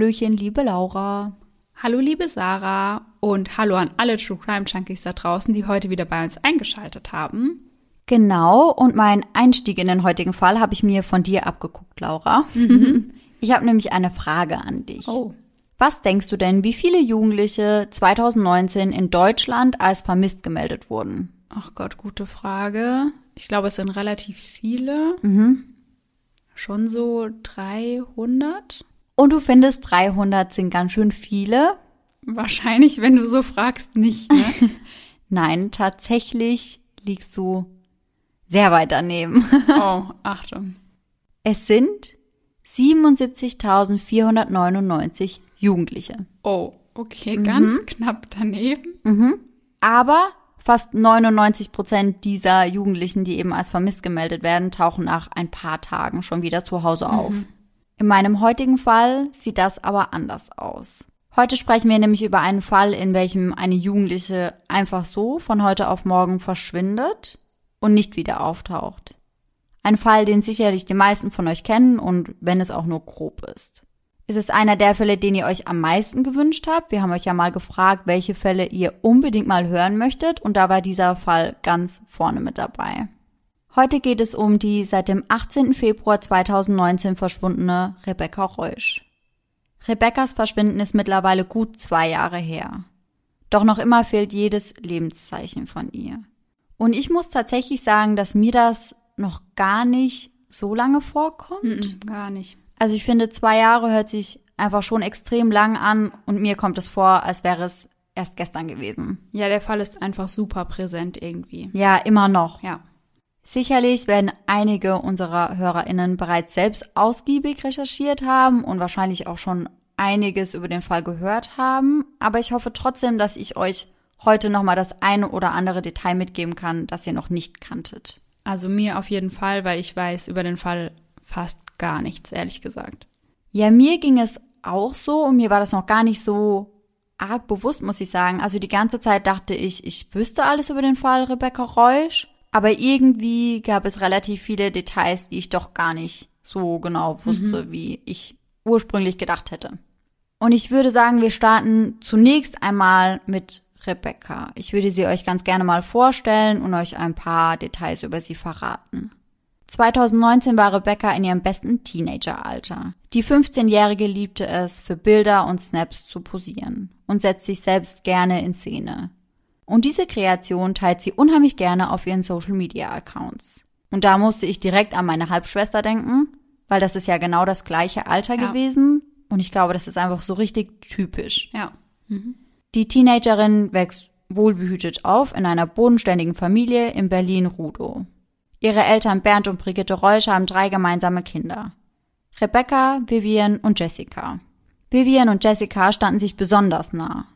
Hallöchen, liebe Laura. Hallo, liebe Sarah und hallo an alle True Crime Junkies da draußen, die heute wieder bei uns eingeschaltet haben. Genau, und meinen Einstieg in den heutigen Fall habe ich mir von dir abgeguckt, Laura. Mhm. Ich habe nämlich eine Frage an dich. Oh. Was denkst du denn, wie viele Jugendliche 2019 in Deutschland als vermisst gemeldet wurden? Ach Gott, gute Frage. Ich glaube, es sind relativ viele. Mhm. Schon so 300? Und du findest 300 sind ganz schön viele? Wahrscheinlich, wenn du so fragst, nicht. Ne? Nein, tatsächlich liegst du sehr weit daneben. oh, Achtung. Es sind 77.499 Jugendliche. Oh, okay, ganz knapp daneben. Mhm. Aber fast 99 Prozent dieser Jugendlichen, die eben als vermisst gemeldet werden, tauchen nach ein paar Tagen schon wieder zu Hause auf. In meinem heutigen Fall sieht das aber anders aus. Heute sprechen wir nämlich über einen Fall, in welchem eine Jugendliche einfach so von heute auf morgen verschwindet und nicht wieder auftaucht. Ein Fall, den sicherlich die meisten von euch kennen und wenn es auch nur grob ist. Es ist einer der Fälle, den ihr euch am meisten gewünscht habt. Wir haben euch ja mal gefragt, welche Fälle ihr unbedingt mal hören möchtet und da war dieser Fall ganz vorne mit dabei. Heute geht es um die seit dem 18. Februar 2019 verschwundene Rebecca Reusch. Rebeccas Verschwinden ist mittlerweile gut zwei Jahre her. Doch noch immer fehlt jedes Lebenszeichen von ihr. Und ich muss tatsächlich sagen, dass mir das noch gar nicht so lange vorkommt. Mhm, gar nicht. Also ich finde, zwei Jahre hört sich einfach schon extrem lang an und mir kommt es vor, als wäre es erst gestern gewesen. Ja, der Fall ist einfach super präsent irgendwie. Ja, immer noch. Ja. Sicherlich werden einige unserer HörerInnen bereits selbst ausgiebig recherchiert haben und wahrscheinlich auch schon einiges über den Fall gehört haben, aber ich hoffe trotzdem, dass ich euch heute nochmal das eine oder andere Detail mitgeben kann, das ihr noch nicht kanntet. Also mir auf jeden Fall, weil ich weiß über den Fall fast gar nichts, ehrlich gesagt. Ja, mir ging es auch so und mir war das noch gar nicht so arg bewusst, muss ich sagen. Also die ganze Zeit dachte ich, ich wüsste alles über den Fall Rebecca Reusch, aber irgendwie gab es relativ viele Details, die ich doch gar nicht so genau wusste, wie ich ursprünglich gedacht hätte. Und ich würde sagen, wir starten zunächst einmal mit Rebecca. Ich würde sie euch ganz gerne mal vorstellen und euch ein paar Details über sie verraten. 2019 war Rebecca in ihrem besten Teenageralter. Die 15-Jährige liebte es, für Bilder und Snaps zu posieren und setzt sich selbst gerne in Szene. Und diese Kreation teilt sie unheimlich gerne auf ihren Social-Media-Accounts. Und da musste ich direkt an meine Halbschwester denken, weil das ist ja genau das gleiche Alter Ja. gewesen. Und ich glaube, das ist einfach so richtig typisch. Ja. Die Teenagerin wächst wohlbehütet auf in einer bodenständigen Familie in Berlin-Rudow. Ihre Eltern Bernd und Brigitte Reusch haben drei gemeinsame Kinder. Rebecca, Vivian und Jessica. Vivian und Jessica standen sich besonders nah.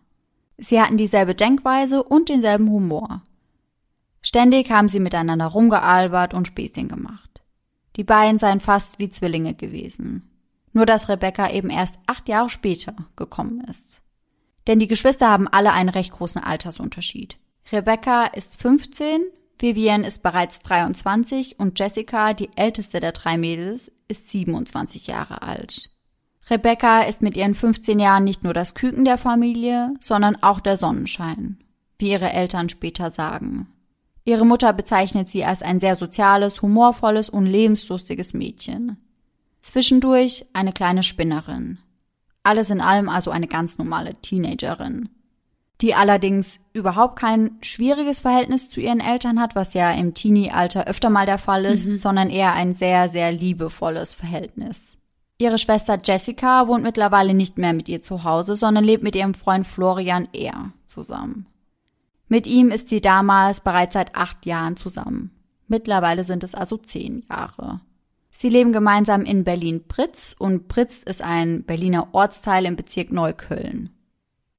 Sie hatten dieselbe Denkweise und denselben Humor. Ständig haben sie miteinander rumgealbert und Späßchen gemacht. Die beiden seien fast wie Zwillinge gewesen. Nur dass Rebecca eben erst acht Jahre später gekommen ist. Denn die Geschwister haben alle einen recht großen Altersunterschied. Rebecca ist 15, Vivian ist bereits 23 und Jessica, die älteste der drei Mädels, ist 27 Jahre alt. Rebecca ist mit ihren 15 Jahren nicht nur das Küken der Familie, sondern auch der Sonnenschein, wie ihre Eltern später sagen. Ihre Mutter bezeichnet sie als ein sehr soziales, humorvolles und lebenslustiges Mädchen. Zwischendurch eine kleine Spinnerin. Alles in allem also eine ganz normale Teenagerin, die allerdings überhaupt kein schwieriges Verhältnis zu ihren Eltern hat, was ja im Teenie-Alter öfter mal der Fall ist, sondern eher ein sehr, sehr liebevolles Verhältnis. Ihre Schwester Jessica wohnt mittlerweile nicht mehr mit ihr zu Hause, sondern lebt mit ihrem Freund Florian eher zusammen. Mit ihm ist sie damals bereits seit acht Jahren zusammen. Mittlerweile sind es also zehn Jahre. Sie leben gemeinsam in Berlin-Pritz und Pritz ist ein Berliner Ortsteil im Bezirk Neukölln.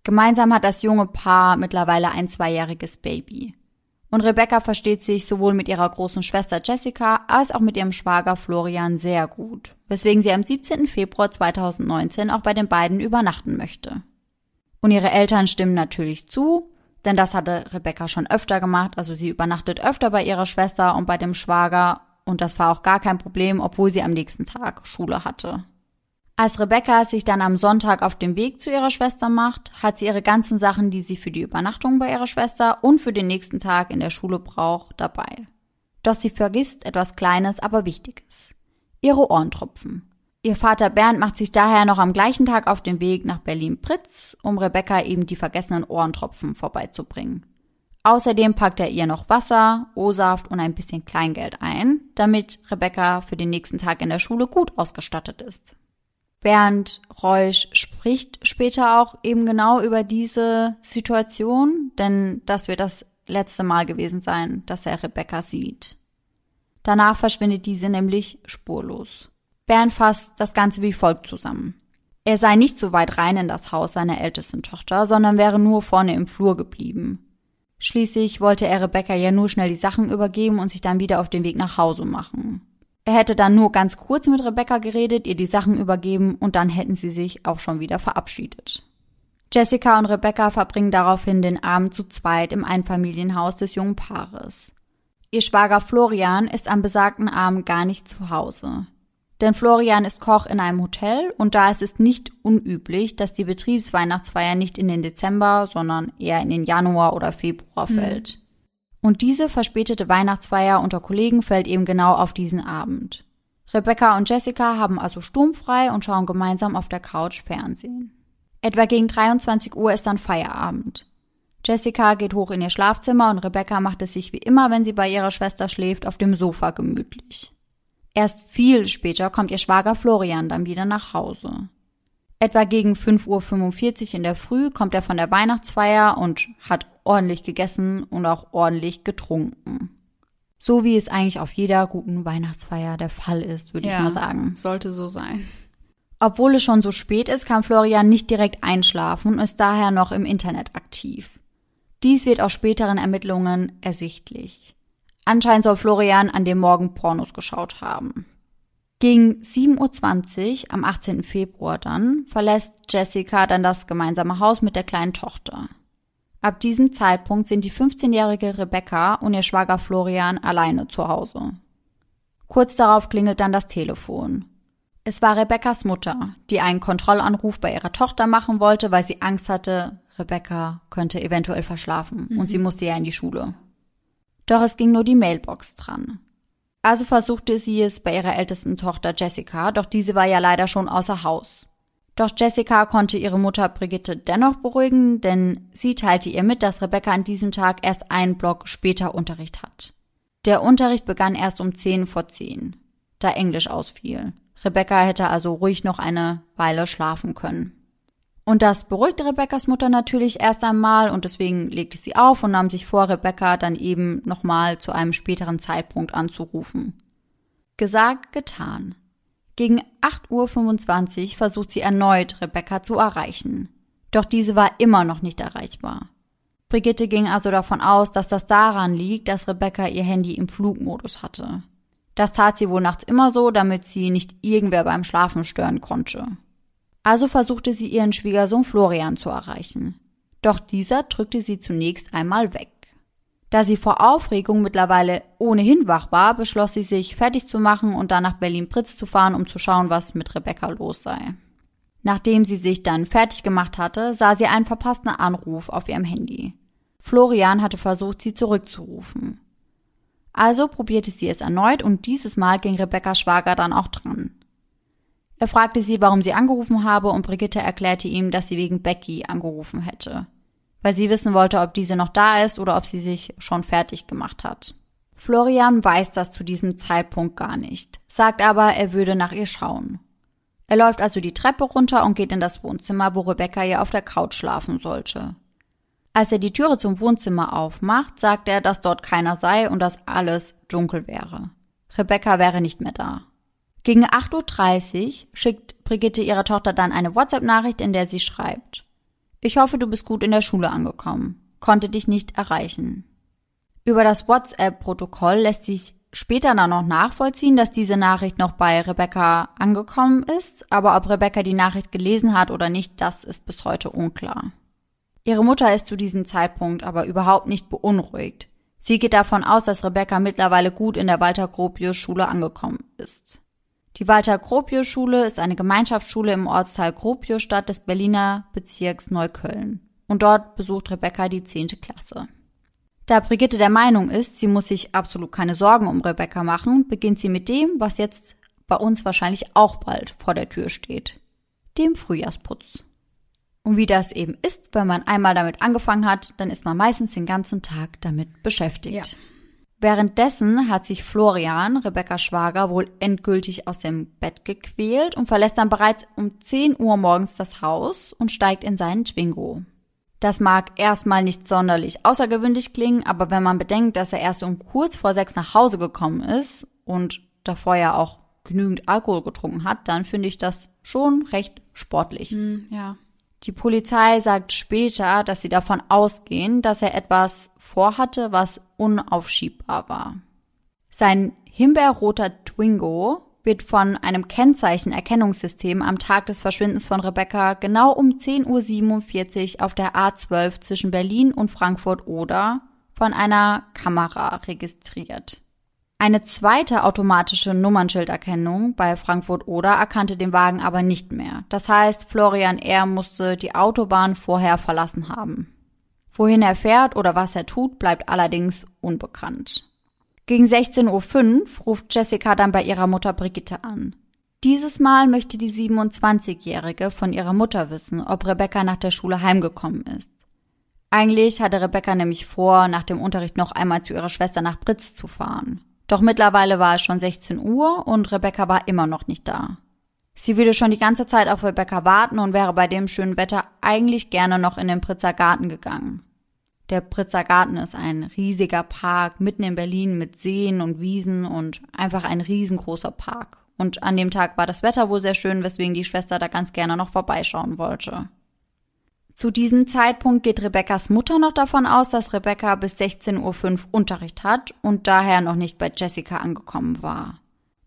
Gemeinsam hat das junge Paar mittlerweile ein zweijähriges Baby. Und Rebecca versteht sich sowohl mit ihrer großen Schwester Jessica als auch mit ihrem Schwager Florian sehr gut, weswegen sie am 17. Februar 2019 auch bei den beiden übernachten möchte. Und ihre Eltern stimmen natürlich zu, denn das hatte Rebecca schon öfter gemacht, also sie übernachtet öfter bei ihrer Schwester und bei dem Schwager und das war auch gar kein Problem, obwohl sie am nächsten Tag Schule hatte. Als Rebecca sich dann am Sonntag auf den Weg zu ihrer Schwester macht, hat sie ihre ganzen Sachen, die sie für die Übernachtung bei ihrer Schwester und für den nächsten Tag in der Schule braucht, dabei. Doch sie vergisst etwas Kleines, aber Wichtiges. Ihre Ohrentropfen. Ihr Vater Bernd macht sich daher noch am gleichen Tag auf den Weg nach Berlin-Pritz, um Rebecca eben die vergessenen Ohrentropfen vorbeizubringen. Außerdem packt er ihr noch Wasser, O-Saft und ein bisschen Kleingeld ein, damit Rebecca für den nächsten Tag in der Schule gut ausgestattet ist. Bernd Reusch spricht später auch eben genau über diese Situation, denn das wird das letzte Mal gewesen sein, dass er Rebecca sieht. Danach verschwindet diese nämlich spurlos. Bernd fasst das Ganze wie folgt zusammen. Er sei nicht so weit rein in das Haus seiner ältesten Tochter, sondern wäre nur vorne im Flur geblieben. Schließlich wollte er Rebecca ja nur schnell die Sachen übergeben und sich dann wieder auf den Weg nach Hause machen. Er hätte dann nur ganz kurz mit Rebecca geredet, ihr die Sachen übergeben und dann hätten sie sich auch schon wieder verabschiedet. Jessica und Rebecca verbringen daraufhin den Abend zu zweit im Einfamilienhaus des jungen Paares. Ihr Schwager Florian ist am besagten Abend gar nicht zu Hause. Denn Florian ist Koch in einem Hotel und da ist es nicht unüblich, dass die Betriebsweihnachtsfeier nicht in den Dezember, sondern eher in den Januar oder Februar mhm. Und diese verspätete Weihnachtsfeier unter Kollegen fällt eben genau auf diesen Abend. Rebecca und Jessica haben also sturmfrei und schauen gemeinsam auf der Couch Fernsehen. Etwa gegen 23 Uhr ist dann Feierabend. Jessica geht hoch in ihr Schlafzimmer und Rebecca macht es sich wie immer, wenn sie bei ihrer Schwester schläft, auf dem Sofa gemütlich. Erst viel später kommt ihr Schwager Florian dann wieder nach Hause. Etwa gegen 5.45 Uhr in der Früh kommt er von der Weihnachtsfeier und hat ordentlich gegessen und auch ordentlich getrunken. So wie es eigentlich auf jeder guten Weihnachtsfeier der Fall ist, würde ja, ich mal sagen. Sollte so sein. Obwohl es schon so spät ist, kann Florian nicht direkt einschlafen und ist daher noch im Internet aktiv. Dies wird aus späteren Ermittlungen ersichtlich. Anscheinend soll Florian an dem Morgen Pornos geschaut haben. Gegen 7.20 Uhr am 18. Februar dann verlässt Jessica dann das gemeinsame Haus mit der kleinen Tochter. Ab diesem Zeitpunkt sind die 15-jährige Rebecca und ihr Schwager Florian alleine zu Hause. Kurz darauf klingelt dann das Telefon. Es war Rebeccas Mutter, die einen Kontrollanruf bei ihrer Tochter machen wollte, weil sie Angst hatte, Rebecca könnte eventuell verschlafen mhm. und sie musste ja in die Schule. Doch es ging nur die Mailbox dran. Also versuchte sie es bei ihrer ältesten Tochter Jessica, doch diese war ja leider schon außer Haus. Doch Jessica konnte ihre Mutter Brigitte dennoch beruhigen, denn sie teilte ihr mit, dass Rebecca an diesem Tag erst einen Block später Unterricht hat. Der Unterricht begann erst um zehn vor zehn, da Englisch ausfiel. Rebecca hätte also ruhig noch eine Weile schlafen können. Und das beruhigte Rebekkas Mutter natürlich erst einmal und deswegen legte sie auf und nahm sich vor, Rebecca dann eben nochmal zu einem späteren Zeitpunkt anzurufen. Gesagt, getan. Gegen 8.25 Uhr versucht sie erneut, Rebecca zu erreichen. Doch diese war immer noch nicht erreichbar. Brigitte ging also davon aus, dass das daran liegt, dass Rebecca ihr Handy im Flugmodus hatte. Das tat sie wohl nachts immer so, damit sie nicht irgendwer beim Schlafen stören konnte. Also versuchte sie ihren Schwiegersohn Florian zu erreichen. Doch dieser drückte sie zunächst einmal weg. Da sie vor Aufregung mittlerweile ohnehin wach war, beschloss sie sich, fertig zu machen und dann nach Berlin-Pritz zu fahren, um zu schauen, was mit Rebecca los sei. Nachdem sie sich dann fertig gemacht hatte, sah sie einen verpassten Anruf auf ihrem Handy. Florian hatte versucht, sie zurückzurufen. Also probierte sie es erneut und dieses Mal ging Rebecca's Schwager dann auch dran. Er fragte sie, warum sie angerufen habe, und Brigitte erklärte ihm, dass sie wegen Becky angerufen hätte, weil sie wissen wollte, ob diese noch da ist oder ob sie sich schon fertig gemacht hat. Florian weiß das zu diesem Zeitpunkt gar nicht, sagt aber, er würde nach ihr schauen. Er läuft also die Treppe runter und geht in das Wohnzimmer, wo Rebecca ja auf der Couch schlafen sollte. Als er die Türe zum Wohnzimmer aufmacht, sagt er, dass dort keiner sei und dass alles dunkel wäre. Rebecca wäre nicht mehr da. Gegen 8.30 Uhr schickt Brigitte ihrer Tochter dann eine WhatsApp-Nachricht, in der sie schreibt. Ich hoffe, du bist gut in der Schule angekommen. Konnte dich nicht erreichen. Über das WhatsApp-Protokoll lässt sich später dann noch nachvollziehen, dass diese Nachricht noch bei Rebecca angekommen ist, aber ob Rebecca die Nachricht gelesen hat oder nicht, das ist bis heute unklar. Ihre Mutter ist zu diesem Zeitpunkt aber überhaupt nicht beunruhigt. Sie geht davon aus, dass Rebecca mittlerweile gut in der Walter Gropius Schule angekommen ist. Die Walter-Gropius-Schule ist eine Gemeinschaftsschule im Ortsteil Gropiusstadt des Berliner Bezirks Neukölln. Und dort besucht Rebecca die zehnte Klasse. Da Brigitte der Meinung ist, sie muss sich absolut keine Sorgen um Rebecca machen, beginnt sie mit dem, was jetzt bei uns wahrscheinlich auch bald vor der Tür steht. Dem Frühjahrsputz. Und wie das eben ist, wenn man einmal damit angefangen hat, dann ist man meistens den ganzen Tag damit beschäftigt. Ja. Währenddessen hat sich Florian, Rebecca Schwager, wohl endgültig aus dem Bett gequält und verlässt dann bereits um 10 Uhr morgens das Haus und steigt in seinen Twingo. Das mag erstmal nicht sonderlich außergewöhnlich klingen, aber wenn man bedenkt, dass er erst um kurz vor sechs nach Hause gekommen ist und davor ja auch genügend Alkohol getrunken hat, dann finde ich das schon recht sportlich. Mm, ja. Die Polizei sagt später, dass sie davon ausgehen, dass er etwas vorhatte, was unaufschiebbar war. Sein himbeerroter Twingo wird von einem Kennzeichenerkennungssystem am Tag des Verschwindens von Rebecca genau um 10.47 Uhr auf der A12 zwischen Berlin und Frankfurt-Oder von einer Kamera registriert. Eine zweite automatische Nummernschilderkennung bei Frankfurt-Oder erkannte den Wagen aber nicht mehr. Das heißt, Florian R. musste die Autobahn vorher verlassen haben. Wohin er fährt oder was er tut, bleibt allerdings unbekannt. Gegen 16.05 Uhr ruft Jessica dann bei ihrer Mutter Brigitte an. Dieses Mal möchte die 27-Jährige von ihrer Mutter wissen, ob Rebecca nach der Schule heimgekommen ist. Eigentlich hatte Rebecca nämlich vor, nach dem Unterricht noch einmal zu ihrer Schwester nach Britz zu fahren. Doch mittlerweile war es schon 16 Uhr und Rebecca war immer noch nicht da. Sie würde schon die ganze Zeit auf Rebecca warten und wäre bei dem schönen Wetter eigentlich gerne noch in den Pritzer Garten gegangen. Der Pritzer Garten ist ein riesiger Park mitten in Berlin mit Seen und Wiesen und einfach ein riesengroßer Park. Und an dem Tag war das Wetter wohl sehr schön, weswegen die Schwester da ganz gerne noch vorbeischauen wollte. Zu diesem Zeitpunkt geht Rebekkas Mutter noch davon aus, dass Rebecca bis 16.05 Uhr Unterricht hat und daher noch nicht bei Jessica angekommen war.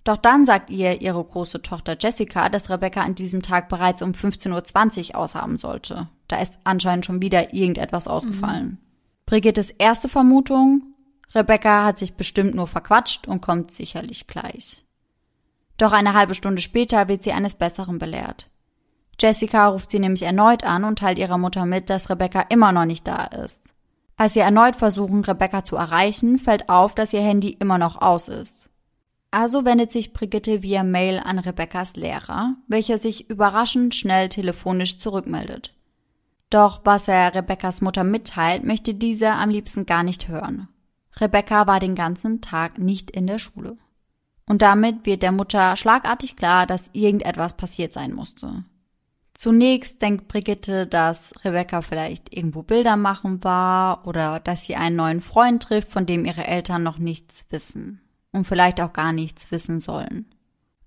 Doch dann sagt ihr ihre große Tochter Jessica, dass Rebecca an diesem Tag bereits um 15.20 Uhr aushaben sollte. Da ist anscheinend schon wieder irgendetwas ausgefallen. Mhm. Brigittes erste Vermutung, Rebecca hat sich bestimmt nur verquatscht und kommt sicherlich gleich. Doch eine halbe Stunde später wird sie eines Besseren belehrt. Jessica ruft sie nämlich erneut an und teilt ihrer Mutter mit, dass Rebecca immer noch nicht da ist. Als sie erneut versuchen, Rebecca zu erreichen, fällt auf, dass ihr Handy immer noch aus ist. Also wendet sich Brigitte via Mail an Rebeccas Lehrer, welcher sich überraschend schnell telefonisch zurückmeldet. Doch was er Rebeccas Mutter mitteilt, möchte diese am liebsten gar nicht hören. Rebecca war den ganzen Tag nicht in der Schule. Und damit wird der Mutter schlagartig klar, dass irgendetwas passiert sein musste. Zunächst denkt Brigitte, dass Rebecca vielleicht irgendwo Bilder machen war oder dass sie einen neuen Freund trifft, von dem ihre Eltern noch nichts wissen und vielleicht auch gar nichts wissen sollen.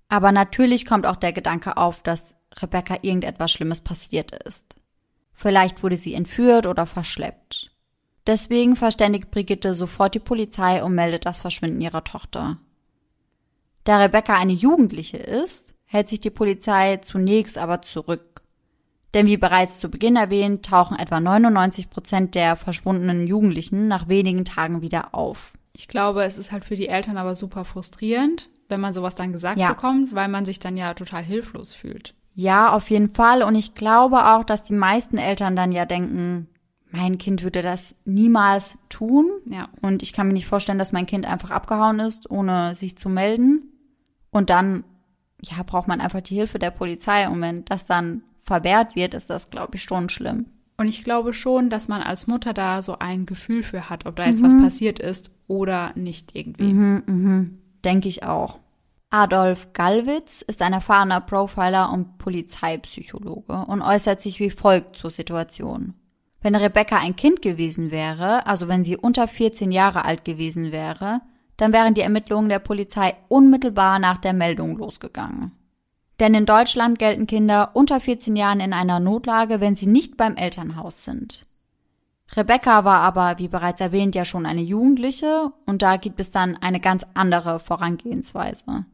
Aber natürlich kommt auch der Gedanke auf, dass Rebecca irgendetwas Schlimmes passiert ist. Vielleicht wurde sie entführt oder verschleppt. Deswegen verständigt Brigitte sofort die Polizei und meldet das Verschwinden ihrer Tochter. Da Rebecca eine Jugendliche ist, hält sich die Polizei zunächst aber zurück denn wie bereits zu Beginn erwähnt, tauchen etwa 99 Prozent der verschwundenen Jugendlichen nach wenigen Tagen wieder auf. Ich glaube, es ist halt für die Eltern aber super frustrierend, wenn man sowas dann gesagt ja. bekommt, weil man sich dann ja total hilflos fühlt. Ja, auf jeden Fall. Und ich glaube auch, dass die meisten Eltern dann ja denken, mein Kind würde das niemals tun. Ja. Und ich kann mir nicht vorstellen, dass mein Kind einfach abgehauen ist, ohne sich zu melden. Und dann, ja, braucht man einfach die Hilfe der Polizei. Und wenn das dann verwehrt wird, ist das, glaube ich, schon schlimm. Und ich glaube schon, dass man als Mutter da so ein Gefühl für hat, ob da jetzt mhm. was passiert ist oder nicht irgendwie. Mhm, mhm. Denke ich auch. Adolf Gallwitz ist ein erfahrener Profiler und Polizeipsychologe und äußert sich wie folgt zur Situation. Wenn Rebecca ein Kind gewesen wäre, also wenn sie unter 14 Jahre alt gewesen wäre, dann wären die Ermittlungen der Polizei unmittelbar nach der Meldung losgegangen. Denn in Deutschland gelten Kinder unter 14 Jahren in einer Notlage, wenn sie nicht beim Elternhaus sind. Rebecca war aber, wie bereits erwähnt, ja schon eine Jugendliche und da gibt es dann eine ganz andere Vorangehensweise.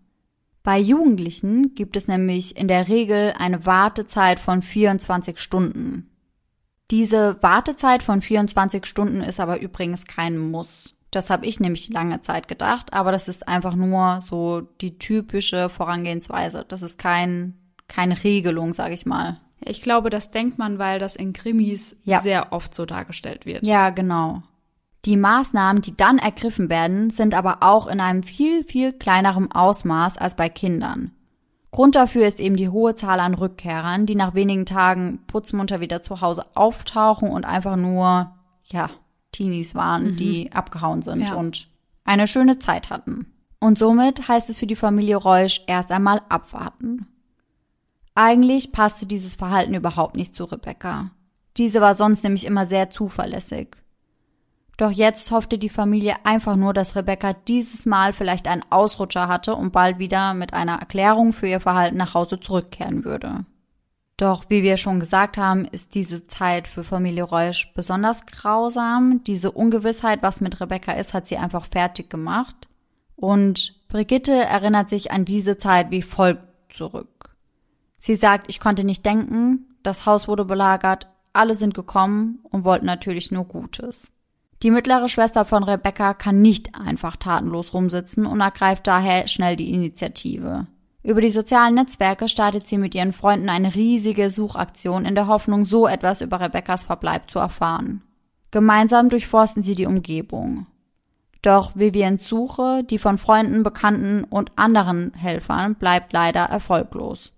Bei Jugendlichen gibt es nämlich in der Regel eine Wartezeit von 24 Stunden. Diese Wartezeit von 24 Stunden ist aber übrigens kein Muss. Das habe ich nämlich lange Zeit gedacht, aber das ist einfach nur so die typische Vorangehensweise. Das ist kein, keine Regelung, sage ich mal. Ich glaube, das denkt man, weil das in Krimis ja. sehr oft so dargestellt wird. Ja, genau. Die Maßnahmen, die dann ergriffen werden, sind aber auch in einem viel, viel kleinerem Ausmaß als bei Kindern. Grund dafür ist eben die hohe Zahl an Rückkehrern, die nach wenigen Tagen putzmunter wieder zu Hause auftauchen und einfach nur, ja, Teenies waren, mhm. die abgehauen sind ja. und eine schöne Zeit hatten. Und somit heißt es für die Familie Reusch erst einmal abwarten. Eigentlich passte dieses Verhalten überhaupt nicht zu Rebecca. Diese war sonst nämlich immer sehr zuverlässig. Doch jetzt hoffte die Familie einfach nur, dass Rebecca dieses Mal vielleicht einen Ausrutscher hatte und bald wieder mit einer Erklärung für ihr Verhalten nach Hause zurückkehren würde. Doch wie wir schon gesagt haben, ist diese Zeit für Familie Reusch besonders grausam. Diese Ungewissheit, was mit Rebecca ist, hat sie einfach fertig gemacht. Und Brigitte erinnert sich an diese Zeit wie folgt zurück. Sie sagt, ich konnte nicht denken, das Haus wurde belagert, alle sind gekommen und wollten natürlich nur Gutes. Die mittlere Schwester von Rebecca kann nicht einfach tatenlos rumsitzen und ergreift daher schnell die Initiative. Über die sozialen Netzwerke startet sie mit ihren Freunden eine riesige Suchaktion in der Hoffnung, so etwas über Rebeccas Verbleib zu erfahren. Gemeinsam durchforsten sie die Umgebung. Doch Vivians Suche, die von Freunden, Bekannten und anderen Helfern, bleibt leider erfolglos.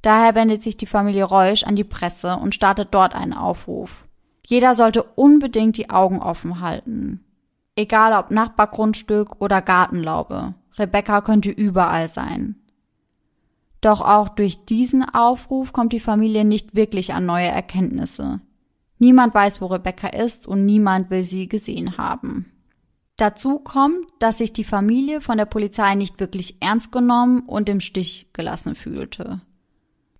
Daher wendet sich die Familie Reusch an die Presse und startet dort einen Aufruf. Jeder sollte unbedingt die Augen offen halten. Egal ob Nachbargrundstück oder Gartenlaube. Rebecca könnte überall sein. Doch auch durch diesen Aufruf kommt die Familie nicht wirklich an neue Erkenntnisse. Niemand weiß, wo Rebecca ist und niemand will sie gesehen haben. Dazu kommt, dass sich die Familie von der Polizei nicht wirklich ernst genommen und im Stich gelassen fühlte.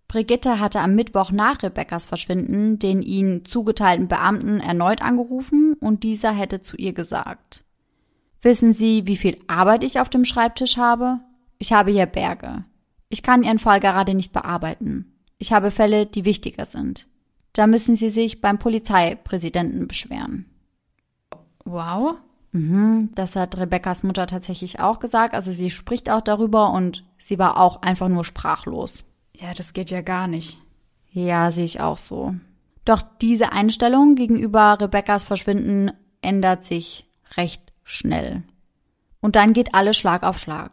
Brigitte hatte am Mittwoch nach Rebeccas Verschwinden den ihnen zugeteilten Beamten erneut angerufen und dieser hätte zu ihr gesagt. Wissen Sie, wie viel Arbeit ich auf dem Schreibtisch habe? Ich habe hier Berge. Ich kann Ihren Fall gerade nicht bearbeiten. Ich habe Fälle, die wichtiger sind. Da müssen Sie sich beim Polizeipräsidenten beschweren. Wow. Mhm, das hat Rebekkas Mutter tatsächlich auch gesagt. Also sie spricht auch darüber und sie war auch einfach nur sprachlos. Ja, das geht ja gar nicht. Ja, sehe ich auch so. Doch diese Einstellung gegenüber Rebekkas Verschwinden ändert sich recht schnell. Und dann geht alles Schlag auf Schlag.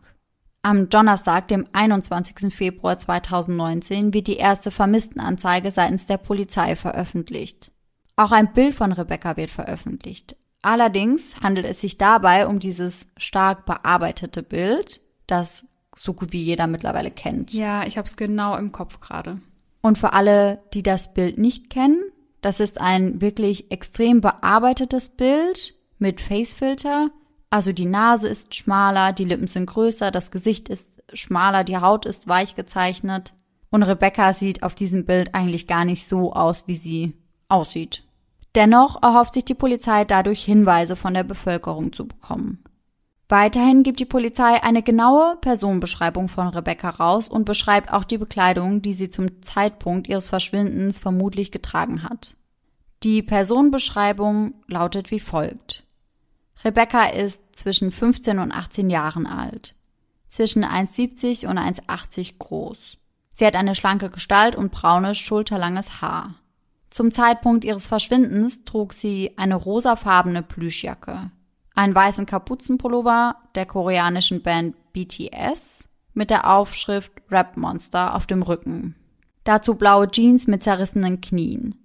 Am Donnerstag, dem 21. Februar 2019, wird die erste Vermisstenanzeige seitens der Polizei veröffentlicht. Auch ein Bild von Rebecca wird veröffentlicht. Allerdings handelt es sich dabei um dieses stark bearbeitete Bild, das so gut wie jeder mittlerweile kennt. Ja, ich habe es genau im Kopf gerade. Und für alle, die das Bild nicht kennen, das ist ein wirklich extrem bearbeitetes Bild mit Facefilter. Also die Nase ist schmaler, die Lippen sind größer, das Gesicht ist schmaler, die Haut ist weich gezeichnet. Und Rebecca sieht auf diesem Bild eigentlich gar nicht so aus, wie sie aussieht. Dennoch erhofft sich die Polizei dadurch Hinweise von der Bevölkerung zu bekommen. Weiterhin gibt die Polizei eine genaue Personenbeschreibung von Rebecca raus und beschreibt auch die Bekleidung, die sie zum Zeitpunkt ihres Verschwindens vermutlich getragen hat. Die Personenbeschreibung lautet wie folgt. Rebecca ist zwischen 15 und 18 Jahren alt, zwischen 1,70 und 1,80 groß. Sie hat eine schlanke Gestalt und braunes, schulterlanges Haar. Zum Zeitpunkt ihres Verschwindens trug sie eine rosafarbene Plüschjacke einen weißen Kapuzenpullover der koreanischen Band BTS mit der Aufschrift Rap Monster auf dem Rücken. Dazu blaue Jeans mit zerrissenen Knien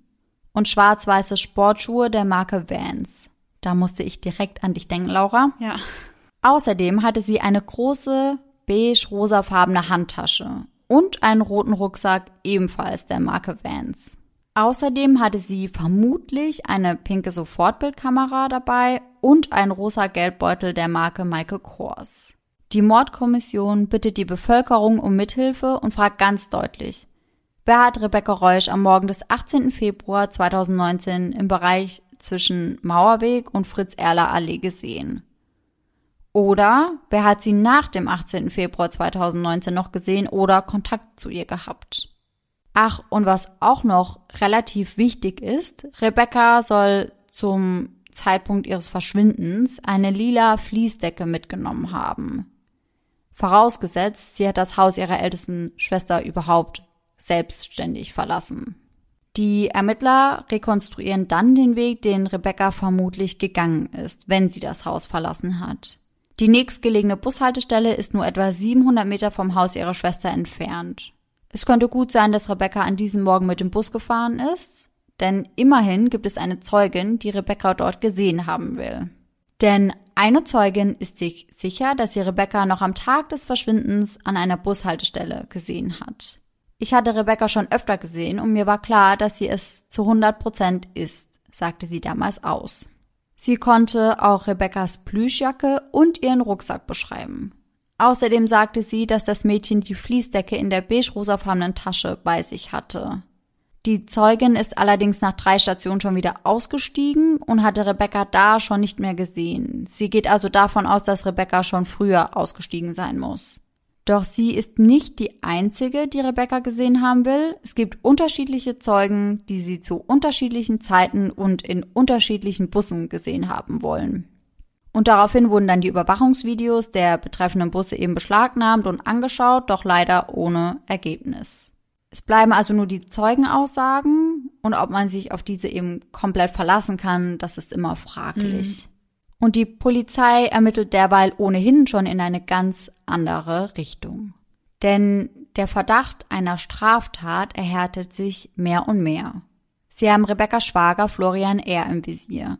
und schwarz-weiße Sportschuhe der Marke Vans. Da musste ich direkt an dich denken, Laura. Ja. Außerdem hatte sie eine große beige-rosafarbene Handtasche und einen roten Rucksack ebenfalls der Marke Vans. Außerdem hatte sie vermutlich eine pinke Sofortbildkamera dabei und einen rosa Geldbeutel der Marke Michael Kors. Die Mordkommission bittet die Bevölkerung um Mithilfe und fragt ganz deutlich, wer hat Rebecca Reusch am Morgen des 18. Februar 2019 im Bereich zwischen Mauerweg und Fritz-Erler-Allee gesehen? Oder wer hat sie nach dem 18. Februar 2019 noch gesehen oder Kontakt zu ihr gehabt? Ach, und was auch noch relativ wichtig ist, Rebecca soll zum Zeitpunkt ihres Verschwindens eine lila Fließdecke mitgenommen haben. Vorausgesetzt, sie hat das Haus ihrer ältesten Schwester überhaupt selbstständig verlassen. Die Ermittler rekonstruieren dann den Weg, den Rebecca vermutlich gegangen ist, wenn sie das Haus verlassen hat. Die nächstgelegene Bushaltestelle ist nur etwa 700 Meter vom Haus ihrer Schwester entfernt. Es könnte gut sein, dass Rebecca an diesem Morgen mit dem Bus gefahren ist, denn immerhin gibt es eine Zeugin, die Rebecca dort gesehen haben will. Denn eine Zeugin ist sich sicher, dass sie Rebecca noch am Tag des Verschwindens an einer Bushaltestelle gesehen hat. Ich hatte Rebecca schon öfter gesehen und mir war klar, dass sie es zu 100 Prozent ist, sagte sie damals aus. Sie konnte auch Rebeccas Plüschjacke und ihren Rucksack beschreiben. Außerdem sagte sie, dass das Mädchen die Fließdecke in der beige-rosafarbenen Tasche bei sich hatte. Die Zeugin ist allerdings nach drei Stationen schon wieder ausgestiegen und hatte Rebecca da schon nicht mehr gesehen. Sie geht also davon aus, dass Rebecca schon früher ausgestiegen sein muss. Doch sie ist nicht die einzige, die Rebecca gesehen haben will. Es gibt unterschiedliche Zeugen, die sie zu unterschiedlichen Zeiten und in unterschiedlichen Bussen gesehen haben wollen. Und daraufhin wurden dann die Überwachungsvideos der betreffenden Busse eben beschlagnahmt und angeschaut, doch leider ohne Ergebnis. Es bleiben also nur die Zeugenaussagen und ob man sich auf diese eben komplett verlassen kann, das ist immer fraglich. Mhm. Und die Polizei ermittelt derweil ohnehin schon in eine ganz andere Richtung. Denn der Verdacht einer Straftat erhärtet sich mehr und mehr. Sie haben Rebecca's Schwager Florian R. im Visier.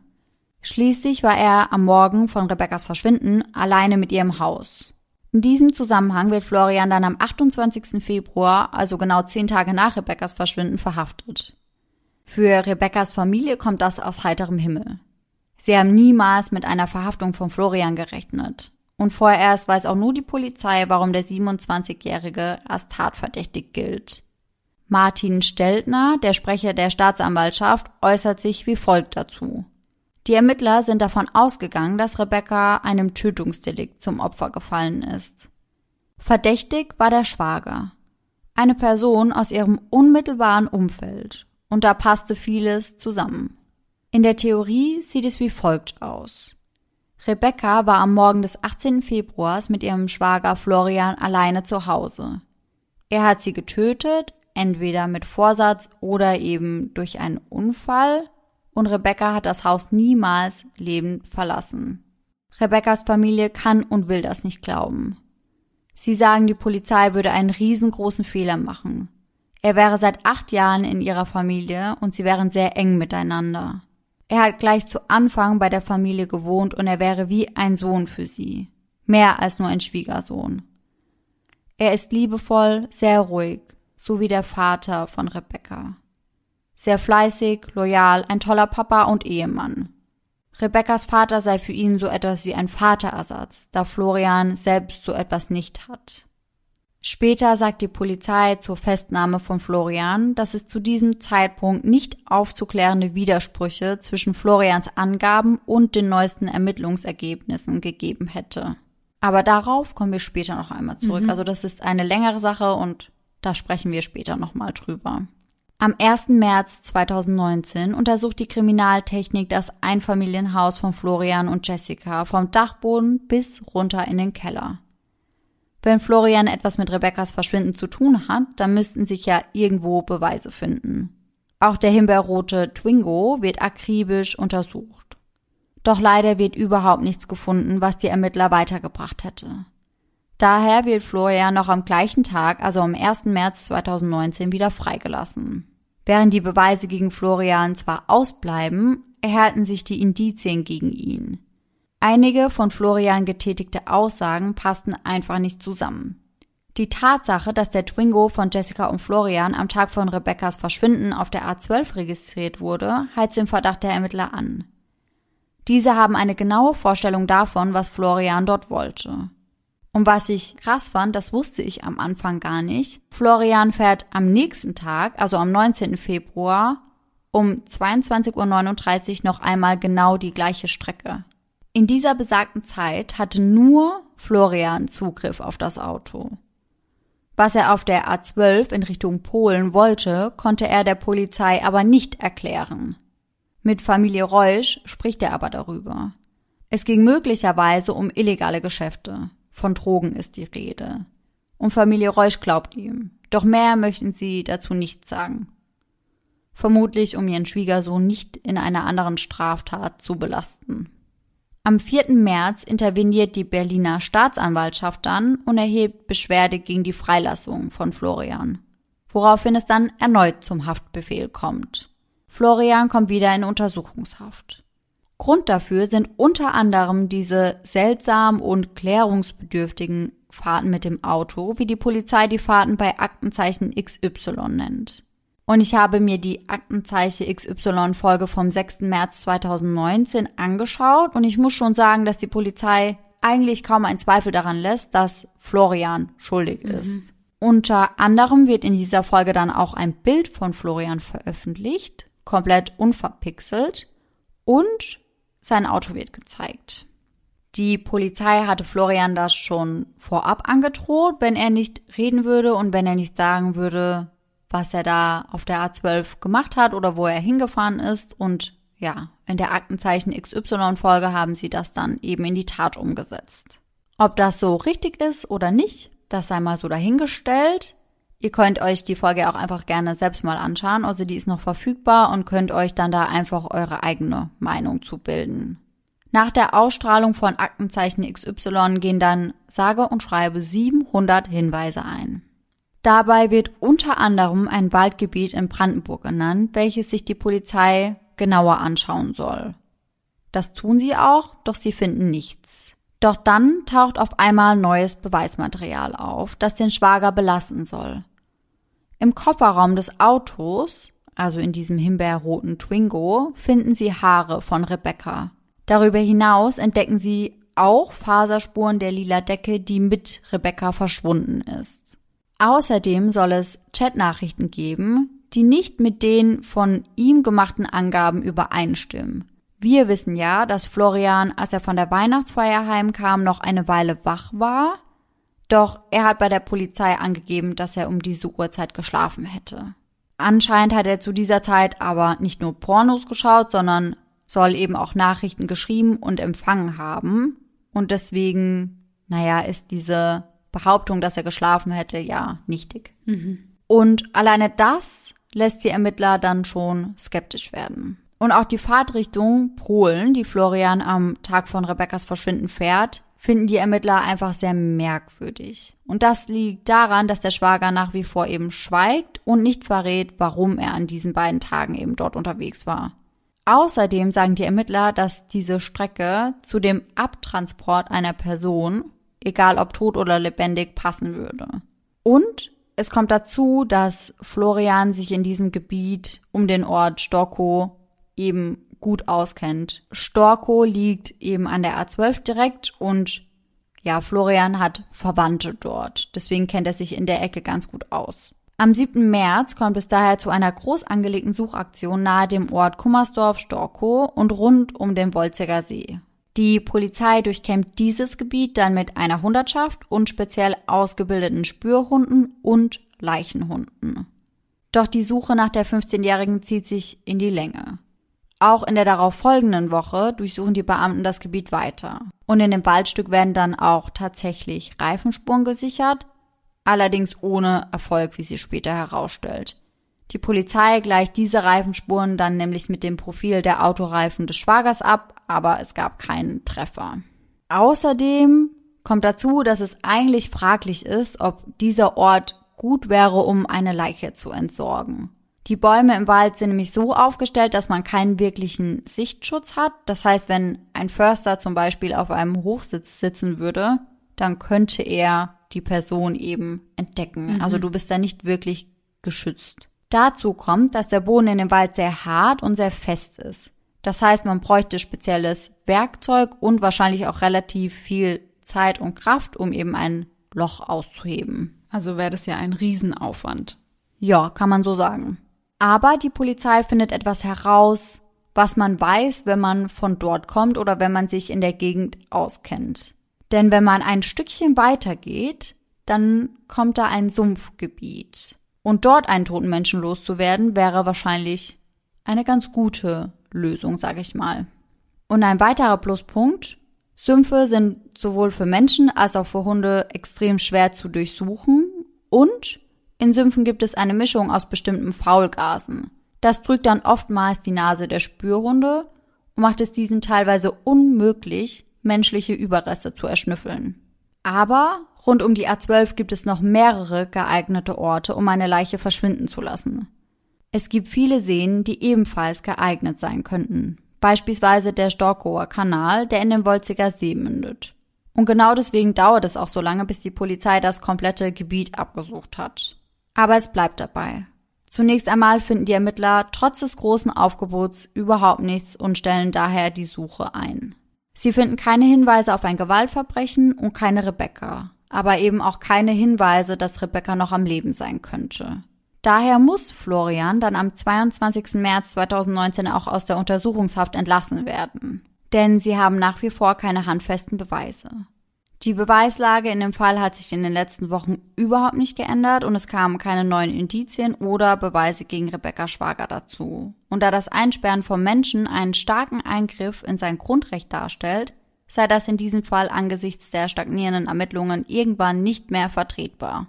Schließlich war er am Morgen von Rebeccas Verschwinden alleine mit ihrem Haus. In diesem Zusammenhang wird Florian dann am 28. Februar, also genau zehn Tage nach Rebekkas Verschwinden, verhaftet. Für Rebekkas Familie kommt das aus heiterem Himmel. Sie haben niemals mit einer Verhaftung von Florian gerechnet. Und vorerst weiß auch nur die Polizei, warum der 27-Jährige als tatverdächtig gilt. Martin Steltner, der Sprecher der Staatsanwaltschaft, äußert sich wie folgt dazu. Die Ermittler sind davon ausgegangen, dass Rebecca einem Tötungsdelikt zum Opfer gefallen ist. Verdächtig war der Schwager, eine Person aus ihrem unmittelbaren Umfeld, und da passte vieles zusammen. In der Theorie sieht es wie folgt aus. Rebecca war am Morgen des 18. Februars mit ihrem Schwager Florian alleine zu Hause. Er hat sie getötet, entweder mit Vorsatz oder eben durch einen Unfall, und Rebecca hat das Haus niemals lebend verlassen. Rebeccas Familie kann und will das nicht glauben. Sie sagen, die Polizei würde einen riesengroßen Fehler machen. Er wäre seit acht Jahren in ihrer Familie und sie wären sehr eng miteinander. Er hat gleich zu Anfang bei der Familie gewohnt und er wäre wie ein Sohn für sie. Mehr als nur ein Schwiegersohn. Er ist liebevoll, sehr ruhig, so wie der Vater von Rebecca. Sehr fleißig, loyal, ein toller Papa und Ehemann. Rebekkas Vater sei für ihn so etwas wie ein Vaterersatz, da Florian selbst so etwas nicht hat. Später sagt die Polizei zur Festnahme von Florian, dass es zu diesem Zeitpunkt nicht aufzuklärende Widersprüche zwischen Florians Angaben und den neuesten Ermittlungsergebnissen gegeben hätte. Aber darauf kommen wir später noch einmal zurück. Mhm. Also das ist eine längere Sache und da sprechen wir später nochmal drüber. Am 1. März 2019 untersucht die Kriminaltechnik das Einfamilienhaus von Florian und Jessica vom Dachboden bis runter in den Keller. Wenn Florian etwas mit Rebekkas Verschwinden zu tun hat, dann müssten sich ja irgendwo Beweise finden. Auch der himbeerrote Twingo wird akribisch untersucht. Doch leider wird überhaupt nichts gefunden, was die Ermittler weitergebracht hätte. Daher wird Florian noch am gleichen Tag, also am 1. März 2019, wieder freigelassen. Während die Beweise gegen Florian zwar ausbleiben, erhalten sich die Indizien gegen ihn. Einige von Florian getätigte Aussagen passten einfach nicht zusammen. Die Tatsache, dass der Twingo von Jessica und Florian am Tag von Rebecca's Verschwinden auf der A12 registriert wurde, heizt den Verdacht der Ermittler an. Diese haben eine genaue Vorstellung davon, was Florian dort wollte. Und was ich krass fand, das wusste ich am Anfang gar nicht. Florian fährt am nächsten Tag, also am 19. Februar, um 22.39 Uhr noch einmal genau die gleiche Strecke. In dieser besagten Zeit hatte nur Florian Zugriff auf das Auto. Was er auf der A12 in Richtung Polen wollte, konnte er der Polizei aber nicht erklären. Mit Familie Reusch spricht er aber darüber. Es ging möglicherweise um illegale Geschäfte. Von Drogen ist die Rede. Und Familie Reusch glaubt ihm. Doch mehr möchten sie dazu nicht sagen. Vermutlich, um ihren Schwiegersohn nicht in einer anderen Straftat zu belasten. Am 4. März interveniert die Berliner Staatsanwaltschaft dann und erhebt Beschwerde gegen die Freilassung von Florian, woraufhin es dann erneut zum Haftbefehl kommt. Florian kommt wieder in Untersuchungshaft. Grund dafür sind unter anderem diese seltsamen und klärungsbedürftigen Fahrten mit dem Auto, wie die Polizei die Fahrten bei Aktenzeichen XY nennt. Und ich habe mir die Aktenzeichen XY Folge vom 6. März 2019 angeschaut und ich muss schon sagen, dass die Polizei eigentlich kaum einen Zweifel daran lässt, dass Florian schuldig mhm. ist. Unter anderem wird in dieser Folge dann auch ein Bild von Florian veröffentlicht, komplett unverpixelt und sein Auto wird gezeigt. Die Polizei hatte Florian das schon vorab angedroht, wenn er nicht reden würde und wenn er nicht sagen würde, was er da auf der A12 gemacht hat oder wo er hingefahren ist. Und ja, in der Aktenzeichen XY-Folge haben sie das dann eben in die Tat umgesetzt. Ob das so richtig ist oder nicht, das sei mal so dahingestellt. Ihr könnt euch die Folge auch einfach gerne selbst mal anschauen. Also die ist noch verfügbar und könnt euch dann da einfach eure eigene Meinung zu bilden. Nach der Ausstrahlung von Aktenzeichen XY gehen dann sage und schreibe 700 Hinweise ein. Dabei wird unter anderem ein Waldgebiet in Brandenburg genannt, welches sich die Polizei genauer anschauen soll. Das tun sie auch, doch sie finden nichts. Doch dann taucht auf einmal neues Beweismaterial auf, das den Schwager belasten soll. Im Kofferraum des Autos, also in diesem himbeerroten Twingo, finden sie Haare von Rebecca. Darüber hinaus entdecken sie auch Faserspuren der lila Decke, die mit Rebecca verschwunden ist. Außerdem soll es Chatnachrichten geben, die nicht mit den von ihm gemachten Angaben übereinstimmen. Wir wissen ja, dass Florian, als er von der Weihnachtsfeier heimkam, noch eine Weile wach war doch er hat bei der Polizei angegeben, dass er um diese Uhrzeit geschlafen hätte. Anscheinend hat er zu dieser Zeit aber nicht nur Pornos geschaut, sondern soll eben auch Nachrichten geschrieben und empfangen haben. Und deswegen, naja, ist diese Behauptung, dass er geschlafen hätte, ja nichtig. Mhm. Und alleine das lässt die Ermittler dann schon skeptisch werden. Und auch die Fahrtrichtung Polen, die Florian am Tag von Rebekkas Verschwinden fährt, finden die Ermittler einfach sehr merkwürdig. Und das liegt daran, dass der Schwager nach wie vor eben schweigt und nicht verrät, warum er an diesen beiden Tagen eben dort unterwegs war. Außerdem sagen die Ermittler, dass diese Strecke zu dem Abtransport einer Person, egal ob tot oder lebendig, passen würde. Und es kommt dazu, dass Florian sich in diesem Gebiet um den Ort Storkow eben gut auskennt. Storkow liegt eben an der A12 direkt und ja, Florian hat Verwandte dort. Deswegen kennt er sich in der Ecke ganz gut aus. Am 7. März kommt es daher zu einer groß angelegten Suchaktion nahe dem Ort Kummersdorf-Storkow und rund um den Wolziger See. Die Polizei durchkämmt dieses Gebiet dann mit einer Hundertschaft und speziell ausgebildeten Spürhunden und Leichenhunden. Doch die Suche nach der 15-Jährigen zieht sich in die Länge. Auch in der darauf folgenden Woche durchsuchen die Beamten das Gebiet weiter. Und in dem Waldstück werden dann auch tatsächlich Reifenspuren gesichert, allerdings ohne Erfolg, wie sie später herausstellt. Die Polizei gleicht diese Reifenspuren dann nämlich mit dem Profil der Autoreifen des Schwagers ab, aber es gab keinen Treffer. Außerdem kommt dazu, dass es eigentlich fraglich ist, ob dieser Ort gut wäre, um eine Leiche zu entsorgen. Die Bäume im Wald sind nämlich so aufgestellt, dass man keinen wirklichen Sichtschutz hat. Das heißt, wenn ein Förster zum Beispiel auf einem Hochsitz sitzen würde, dann könnte er die Person eben entdecken. Mhm. Also du bist da nicht wirklich geschützt. Dazu kommt, dass der Boden in dem Wald sehr hart und sehr fest ist. Das heißt, man bräuchte spezielles Werkzeug und wahrscheinlich auch relativ viel Zeit und Kraft, um eben ein Loch auszuheben. Also wäre das ja ein Riesenaufwand. Ja, kann man so sagen. Aber die Polizei findet etwas heraus, was man weiß, wenn man von dort kommt oder wenn man sich in der Gegend auskennt. Denn wenn man ein Stückchen weiter geht, dann kommt da ein Sumpfgebiet. Und dort einen toten Menschen loszuwerden, wäre wahrscheinlich eine ganz gute Lösung, sage ich mal. Und ein weiterer Pluspunkt, Sümpfe sind sowohl für Menschen als auch für Hunde extrem schwer zu durchsuchen und in Sümpfen gibt es eine Mischung aus bestimmten Faulgasen. Das drückt dann oftmals die Nase der Spürhunde und macht es diesen teilweise unmöglich, menschliche Überreste zu erschnüffeln. Aber rund um die A12 gibt es noch mehrere geeignete Orte, um eine Leiche verschwinden zu lassen. Es gibt viele Seen, die ebenfalls geeignet sein könnten. Beispielsweise der Storkower Kanal, der in den Wolziger See mündet. Und genau deswegen dauert es auch so lange, bis die Polizei das komplette Gebiet abgesucht hat. Aber es bleibt dabei. Zunächst einmal finden die Ermittler trotz des großen Aufgebots überhaupt nichts und stellen daher die Suche ein. Sie finden keine Hinweise auf ein Gewaltverbrechen und keine Rebecca, aber eben auch keine Hinweise, dass Rebecca noch am Leben sein könnte. Daher muss Florian dann am 22. März 2019 auch aus der Untersuchungshaft entlassen werden. Denn sie haben nach wie vor keine handfesten Beweise. Die Beweislage in dem Fall hat sich in den letzten Wochen überhaupt nicht geändert und es kamen keine neuen Indizien oder Beweise gegen Rebecca Schwager dazu. Und da das Einsperren von Menschen einen starken Eingriff in sein Grundrecht darstellt, sei das in diesem Fall angesichts der stagnierenden Ermittlungen irgendwann nicht mehr vertretbar.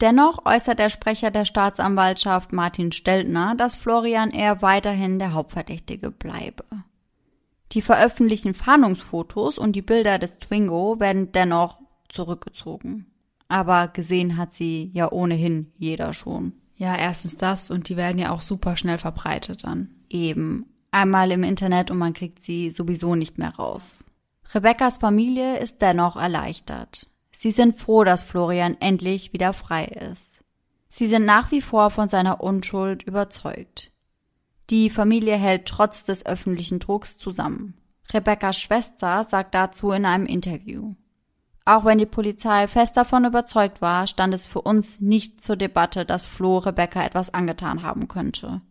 Dennoch äußert der Sprecher der Staatsanwaltschaft Martin Steltner, dass Florian eher weiterhin der Hauptverdächtige bleibe. Die veröffentlichten Fahndungsfotos und die Bilder des Twingo werden dennoch zurückgezogen. Aber gesehen hat sie ja ohnehin jeder schon. Ja, erstens das und die werden ja auch super schnell verbreitet dann. Eben. Einmal im Internet und man kriegt sie sowieso nicht mehr raus. Rebekkas Familie ist dennoch erleichtert. Sie sind froh, dass Florian endlich wieder frei ist. Sie sind nach wie vor von seiner Unschuld überzeugt. Die Familie hält trotz des öffentlichen Drucks zusammen. Rebekkas Schwester sagt dazu in einem Interview. Auch wenn die Polizei fest davon überzeugt war, stand es für uns nicht zur Debatte, dass Flo Rebecca etwas angetan haben könnte.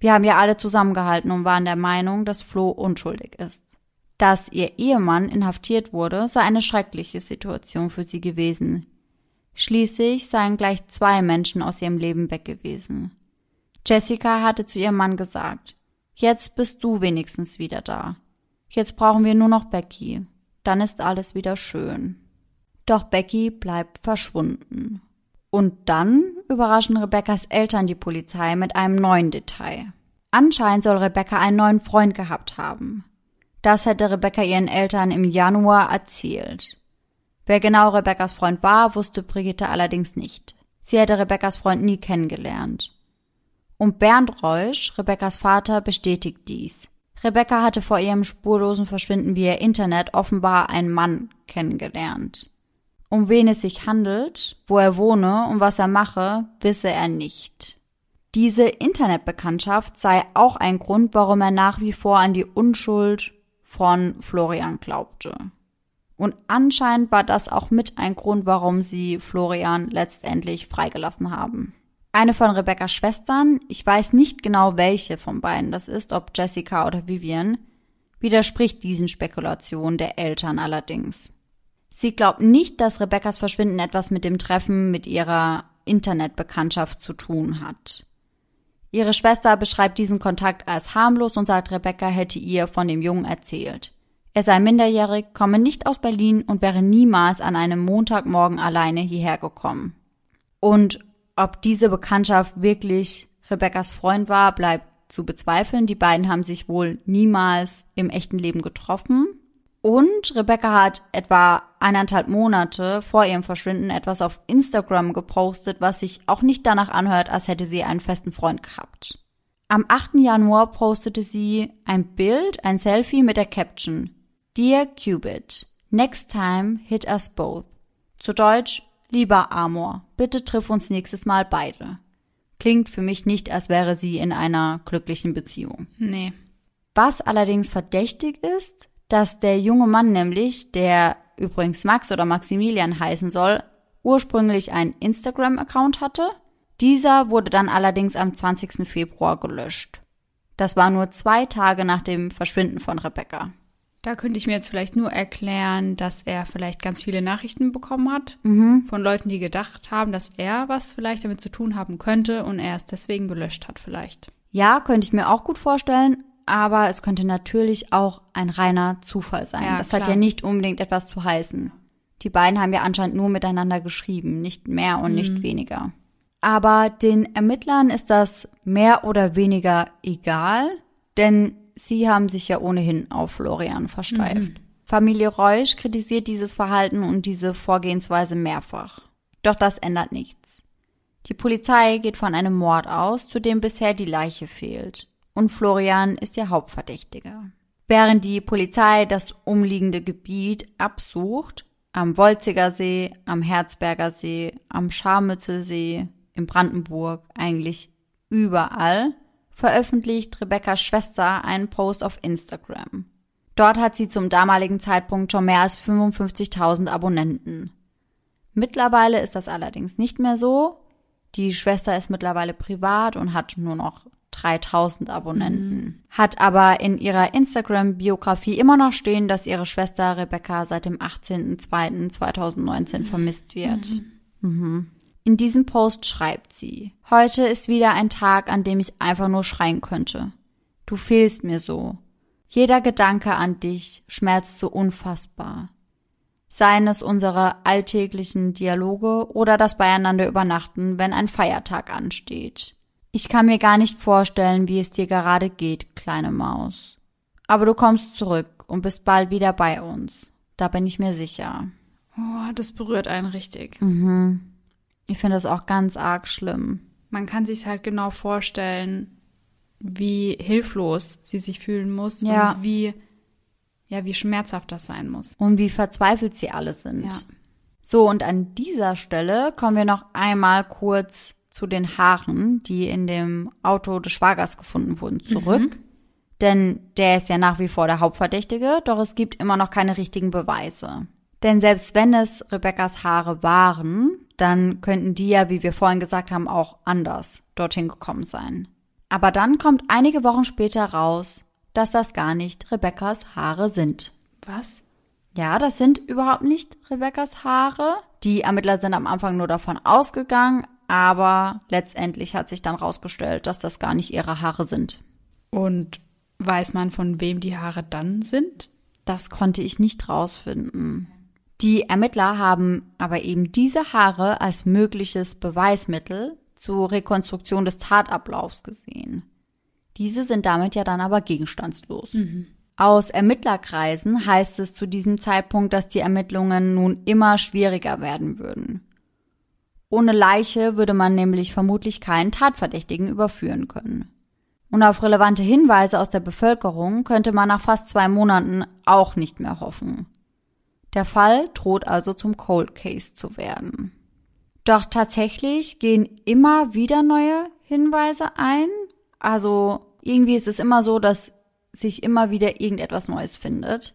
Wir haben ja alle zusammengehalten und waren der Meinung, dass Flo unschuldig ist. Dass ihr Ehemann inhaftiert wurde, sei eine schreckliche Situation für sie gewesen. Schließlich seien gleich zwei Menschen aus ihrem Leben weg gewesen. Jessica hatte zu ihrem Mann gesagt, jetzt bist du wenigstens wieder da. Jetzt brauchen wir nur noch Becky. Dann ist alles wieder schön. Doch Becky bleibt verschwunden. Und dann überraschen Rebekkas Eltern die Polizei mit einem neuen Detail. Anscheinend soll Rebecca einen neuen Freund gehabt haben. Das hätte Rebecca ihren Eltern im Januar erzählt. Wer genau Rebekkas Freund war, wusste Brigitte allerdings nicht. Sie hätte Rebekkas Freund nie kennengelernt. Und Bernd Reusch, Rebekkas Vater, bestätigt dies. Rebecca hatte vor ihrem spurlosen Verschwinden via Internet offenbar einen Mann kennengelernt. Um wen es sich handelt, wo er wohne und was er mache, wisse er nicht. Diese Internetbekanntschaft sei auch ein Grund, warum er nach wie vor an die Unschuld von Florian glaubte. Und anscheinend war das auch mit ein Grund, warum sie Florian letztendlich freigelassen haben eine von Rebecca's Schwestern, ich weiß nicht genau welche von beiden das ist, ob Jessica oder Vivian, widerspricht diesen Spekulationen der Eltern allerdings. Sie glaubt nicht, dass Rebeccas Verschwinden etwas mit dem Treffen mit ihrer Internetbekanntschaft zu tun hat. Ihre Schwester beschreibt diesen Kontakt als harmlos und sagt, Rebecca hätte ihr von dem Jungen erzählt. Er sei minderjährig, komme nicht aus Berlin und wäre niemals an einem Montagmorgen alleine hierher gekommen. Und ob diese Bekanntschaft wirklich Rebecca's Freund war, bleibt zu bezweifeln. Die beiden haben sich wohl niemals im echten Leben getroffen. Und Rebecca hat etwa eineinhalb Monate vor ihrem Verschwinden etwas auf Instagram gepostet, was sich auch nicht danach anhört, als hätte sie einen festen Freund gehabt. Am 8. Januar postete sie ein Bild, ein Selfie mit der Caption Dear Cupid, next time hit us both. Zu Deutsch, Lieber Amor, bitte triff uns nächstes Mal beide. Klingt für mich nicht, als wäre sie in einer glücklichen Beziehung. Nee. Was allerdings verdächtig ist, dass der junge Mann nämlich, der übrigens Max oder Maximilian heißen soll, ursprünglich einen Instagram-Account hatte. Dieser wurde dann allerdings am 20. Februar gelöscht. Das war nur zwei Tage nach dem Verschwinden von Rebecca. Da könnte ich mir jetzt vielleicht nur erklären, dass er vielleicht ganz viele Nachrichten bekommen hat mhm. von Leuten, die gedacht haben, dass er was vielleicht damit zu tun haben könnte und er es deswegen gelöscht hat vielleicht. Ja, könnte ich mir auch gut vorstellen. Aber es könnte natürlich auch ein reiner Zufall sein. Ja, das hat klar. ja nicht unbedingt etwas zu heißen. Die beiden haben ja anscheinend nur miteinander geschrieben, nicht mehr und Mhm. nicht weniger. Aber den Ermittlern ist das mehr oder weniger egal, denn sie haben sich ja ohnehin auf Florian versteift. Mhm. Familie Reusch kritisiert dieses Verhalten und diese Vorgehensweise mehrfach. Doch das ändert nichts. Die Polizei geht von einem Mord aus, zu dem bisher die Leiche fehlt. Und Florian ist ihr Hauptverdächtiger. Während die Polizei das umliegende Gebiet absucht, am Wolziger See, am Herzberger See, am Scharmützelsee, in Brandenburg, eigentlich überall, veröffentlicht Rebekkas Schwester einen Post auf Instagram. Dort hat sie zum damaligen Zeitpunkt schon mehr als 55.000 Abonnenten. Mittlerweile ist das allerdings nicht mehr so. Die Schwester ist mittlerweile privat und hat nur noch 3000 Abonnenten. Hat aber in ihrer Instagram-Biografie immer noch stehen, dass ihre Schwester Rebecca seit dem 18.02.2019 vermisst wird. Mhm. In diesem Post schreibt sie, heute ist wieder ein Tag, an dem ich einfach nur schreien könnte. Du fehlst mir so. Jeder Gedanke an dich schmerzt so unfassbar. Seien es unsere alltäglichen Dialoge oder das Beieinander übernachten, wenn ein Feiertag ansteht. Ich kann mir gar nicht vorstellen, wie es dir gerade geht, kleine Maus. Aber du kommst zurück und bist bald wieder bei uns. Da bin ich mir sicher. Oh, das berührt einen richtig. Ich finde das auch ganz arg schlimm. Man kann sich halt genau vorstellen, wie hilflos sie sich fühlen muss Ja. und wie, ja, wie schmerzhaft das sein muss. Und wie verzweifelt sie alle sind. Ja. So, und an dieser Stelle kommen wir noch einmal kurz zu den Haaren, die in dem Auto des Schwagers gefunden wurden, zurück. Denn der ist ja nach wie vor der Hauptverdächtige, doch es gibt immer noch keine richtigen Beweise. Denn selbst wenn es Rebekkas Haare waren, dann könnten die ja, wie wir vorhin gesagt haben, auch anders dorthin gekommen sein. Aber dann kommt einige Wochen später raus, dass das gar nicht Rebekkas Haare sind. Was? Ja, das sind überhaupt nicht Rebekkas Haare. Die Ermittler sind am Anfang nur davon ausgegangen, aber letztendlich hat sich dann rausgestellt, dass das gar nicht ihre Haare sind. Und weiß man, von wem die Haare dann sind? Das konnte ich nicht rausfinden. Die Ermittler haben aber eben diese Haare als mögliches Beweismittel zur Rekonstruktion des Tatablaufs gesehen. Diese sind damit ja dann aber gegenstandslos. Aus Ermittlerkreisen heißt es zu diesem Zeitpunkt, dass die Ermittlungen nun immer schwieriger werden würden. Ohne Leiche würde man nämlich vermutlich keinen Tatverdächtigen überführen können. Und auf relevante Hinweise aus der Bevölkerung könnte man nach fast zwei Monaten auch nicht mehr hoffen. Der Fall droht also zum Cold Case zu werden. Doch tatsächlich gehen immer wieder neue Hinweise ein. Also irgendwie ist es immer so, dass sich immer wieder irgendetwas Neues findet.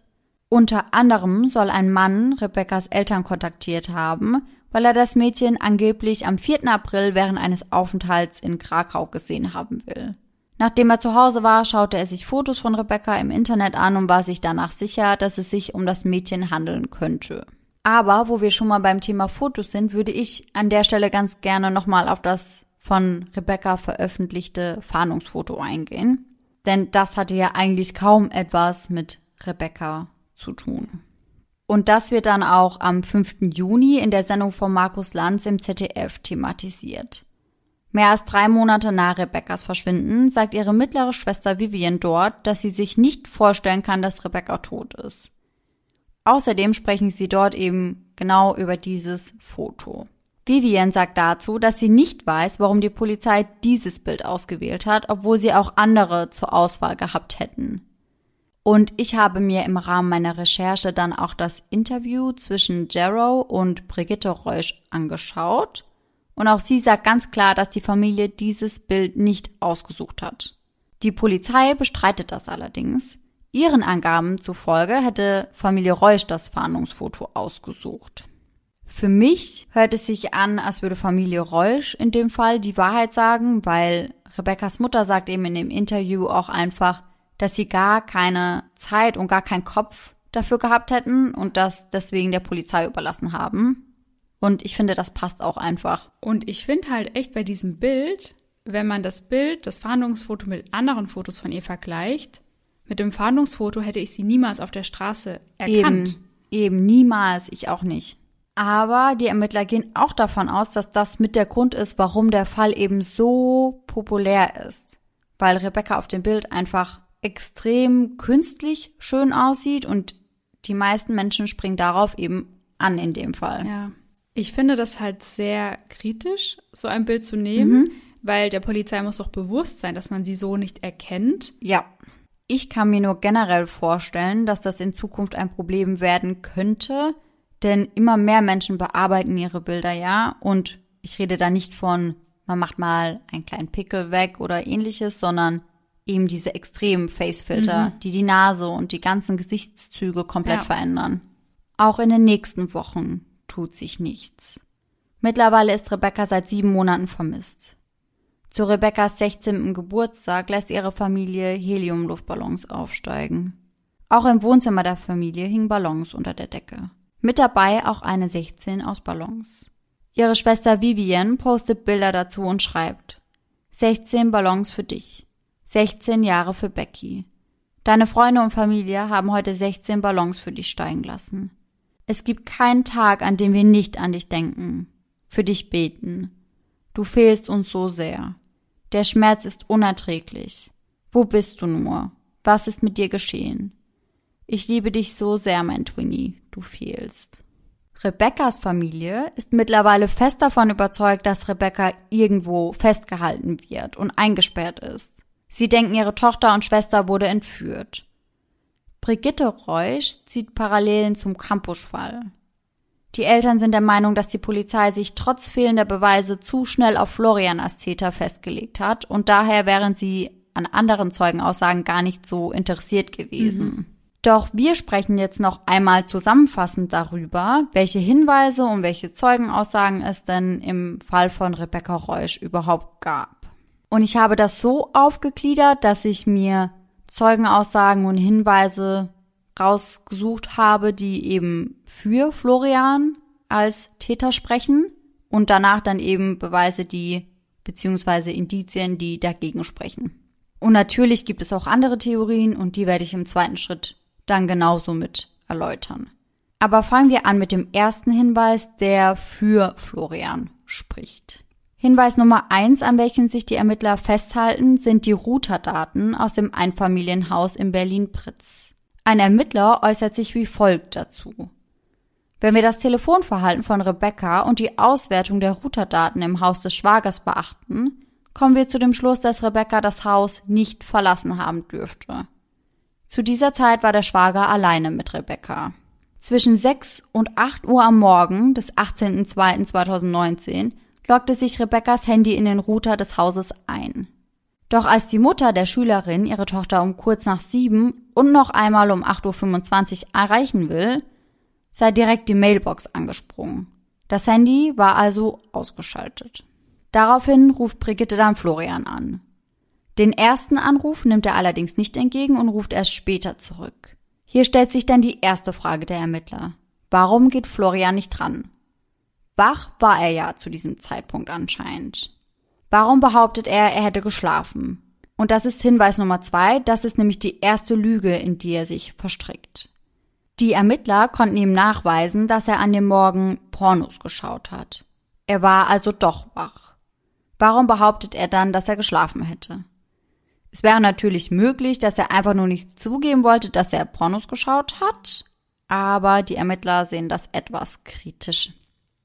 Unter anderem soll ein Mann Rebekkas Eltern kontaktiert haben, weil er das Mädchen angeblich am 4. April während eines Aufenthalts in Krakau gesehen haben will. Nachdem er zu Hause war, schaute er sich Fotos von Rebecca im Internet an und war sich danach sicher, dass es sich um das Mädchen handeln könnte. Aber wo wir schon mal beim Thema Fotos sind, würde ich an der Stelle ganz gerne nochmal auf das von Rebecca veröffentlichte Fahndungsfoto eingehen. Denn das hatte ja eigentlich kaum etwas mit Rebecca zu tun. Und das wird dann auch am 5. Juni in der Sendung von Markus Lanz im ZDF thematisiert. Mehr als drei Monate nach Rebekkas Verschwinden sagt ihre mittlere Schwester Vivian dort, dass sie sich nicht vorstellen kann, dass Rebecca tot ist. Außerdem sprechen sie dort eben genau über dieses Foto. Vivian sagt dazu, dass sie nicht weiß, warum die Polizei dieses Bild ausgewählt hat, obwohl sie auch andere zur Auswahl gehabt hätten. Und ich habe mir im Rahmen meiner Recherche dann auch das Interview zwischen Jarrow und Brigitte Reusch angeschaut. Und auch sie sagt ganz klar, dass die Familie dieses Bild nicht ausgesucht hat. Die Polizei bestreitet das allerdings. Ihren Angaben zufolge hätte Familie Reusch das Fahndungsfoto ausgesucht. Für mich hört es sich an, als würde Familie Reusch in dem Fall die Wahrheit sagen, weil Rebekkas Mutter sagt eben in dem Interview auch einfach, dass sie gar keine Zeit und gar keinen Kopf dafür gehabt hätten und das deswegen der Polizei überlassen haben. Und ich finde, das passt auch einfach. Und ich finde halt echt bei diesem Bild, wenn man das Bild, das Fahndungsfoto mit anderen Fotos von ihr vergleicht, Mit dem Fahndungsfoto hätte ich sie niemals auf der Straße erkannt. Eben, eben niemals, ich auch nicht. Aber die Ermittler gehen auch davon aus, dass das mit der Grund ist, warum der Fall eben so populär ist. Weil Rebecca auf dem Bild einfach extrem künstlich schön aussieht und die meisten Menschen springen darauf eben an in dem Fall. Ja. Ich finde das halt sehr kritisch, so ein Bild zu nehmen, mhm. weil der Polizei muss doch bewusst sein, dass man sie so nicht erkennt. Ja. Ich kann mir nur generell vorstellen, dass das in Zukunft ein Problem werden könnte, denn immer mehr Menschen bearbeiten ihre Bilder ja und ich rede da nicht von, man macht mal einen kleinen Pickel weg oder ähnliches, sondern eben diese extremen Facefilter, mhm. die die Nase und die ganzen Gesichtszüge komplett ja. verändern. Auch in den nächsten Wochen tut sich nichts. Mittlerweile ist Rebecca seit sieben Monaten vermisst. Zu Rebeccas 16. Geburtstag lässt ihre Familie Heliumluftballons aufsteigen. Auch im Wohnzimmer der Familie hingen Ballons unter der Decke. Mit dabei auch eine 16 aus Ballons. Ihre Schwester Vivian postet Bilder dazu und schreibt 16 Ballons für dich. 16 Jahre für Becky. Deine Freunde und Familie haben heute 16 Ballons für dich steigen lassen. Es gibt keinen Tag, an dem wir nicht an dich denken, für dich beten. Du fehlst uns so sehr. Der Schmerz ist unerträglich. Wo bist du nur? Was ist mit dir geschehen? Ich liebe dich so sehr, mein Twinnie, du fehlst. Rebecca's Familie ist mittlerweile fest davon überzeugt, dass Rebecca irgendwo festgehalten wird und eingesperrt ist. Sie denken, ihre Tochter und Schwester wurde entführt. Brigitte Reusch zieht Parallelen zum Campusfall. Die Eltern sind der Meinung, dass die Polizei sich trotz fehlender Beweise zu schnell auf Florian als Täter festgelegt hat und daher wären sie an anderen Zeugenaussagen gar nicht so interessiert gewesen. Mhm. Doch wir sprechen jetzt noch einmal zusammenfassend darüber, welche Hinweise und welche Zeugenaussagen es denn im Fall von Rebecca Reusch überhaupt gab. Und ich habe das so aufgegliedert, dass ich mir Zeugenaussagen und Hinweise rausgesucht habe, die eben für Florian als Täter sprechen und danach dann eben Beweise, die beziehungsweise Indizien, die dagegen sprechen. Und natürlich gibt es auch andere Theorien und die werde ich im zweiten Schritt dann genauso mit erläutern. Aber fangen wir an mit dem ersten Hinweis, der für Florian spricht. Hinweis Nummer eins, an welchem sich die Ermittler festhalten, sind die Routerdaten aus dem Einfamilienhaus in Berlin-Pritz. Ein Ermittler äußert sich wie folgt dazu. Wenn wir das Telefonverhalten von Rebecca und die Auswertung der Routerdaten im Haus des Schwagers beachten, kommen wir zu dem Schluss, dass Rebecca das Haus nicht verlassen haben dürfte. Zu dieser Zeit war der Schwager alleine mit Rebecca. Zwischen 6 und 8 Uhr am Morgen des 18.02.2019 loggte sich Rebekkas Handy in den Router des Hauses ein. Doch als die Mutter der Schülerin ihre Tochter um kurz nach sieben und noch einmal um 8.25 Uhr erreichen will, sei direkt die Mailbox angesprungen. Das Handy war also ausgeschaltet. Daraufhin ruft Brigitte dann Florian an. Den ersten Anruf nimmt er allerdings nicht entgegen und ruft erst später zurück. Hier stellt sich dann die erste Frage der Ermittler. Warum geht Florian nicht dran? Wach war er ja zu diesem Zeitpunkt anscheinend. Warum behauptet er, er hätte geschlafen? Und das ist Hinweis Nummer zwei, das ist nämlich die erste Lüge, in die er sich verstrickt. Die Ermittler konnten ihm nachweisen, dass er an dem Morgen Pornos geschaut hat. Er war also doch wach. Warum behauptet er dann, dass er geschlafen hätte? Es wäre natürlich möglich, dass er einfach nur nicht zugeben wollte, dass er Pornos geschaut hat, aber die Ermittler sehen das etwas kritisch.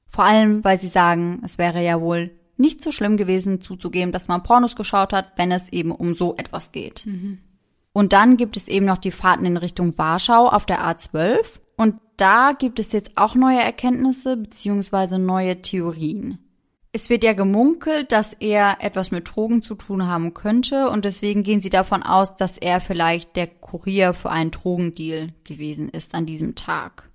Vor allem, weil sie sagen, es wäre ja wohl nicht so schlimm gewesen zuzugeben, dass man Pornos geschaut hat, wenn es eben um so etwas geht. Mhm. Und dann gibt es eben noch die Fahrten in Richtung Warschau auf der A12. Und da gibt es jetzt auch neue Erkenntnisse bzw. neue Theorien. Es wird ja gemunkelt, dass er etwas mit Drogen zu tun haben könnte und deswegen gehen sie davon aus, dass er vielleicht der Kurier für einen Drogendeal gewesen ist an diesem Tag.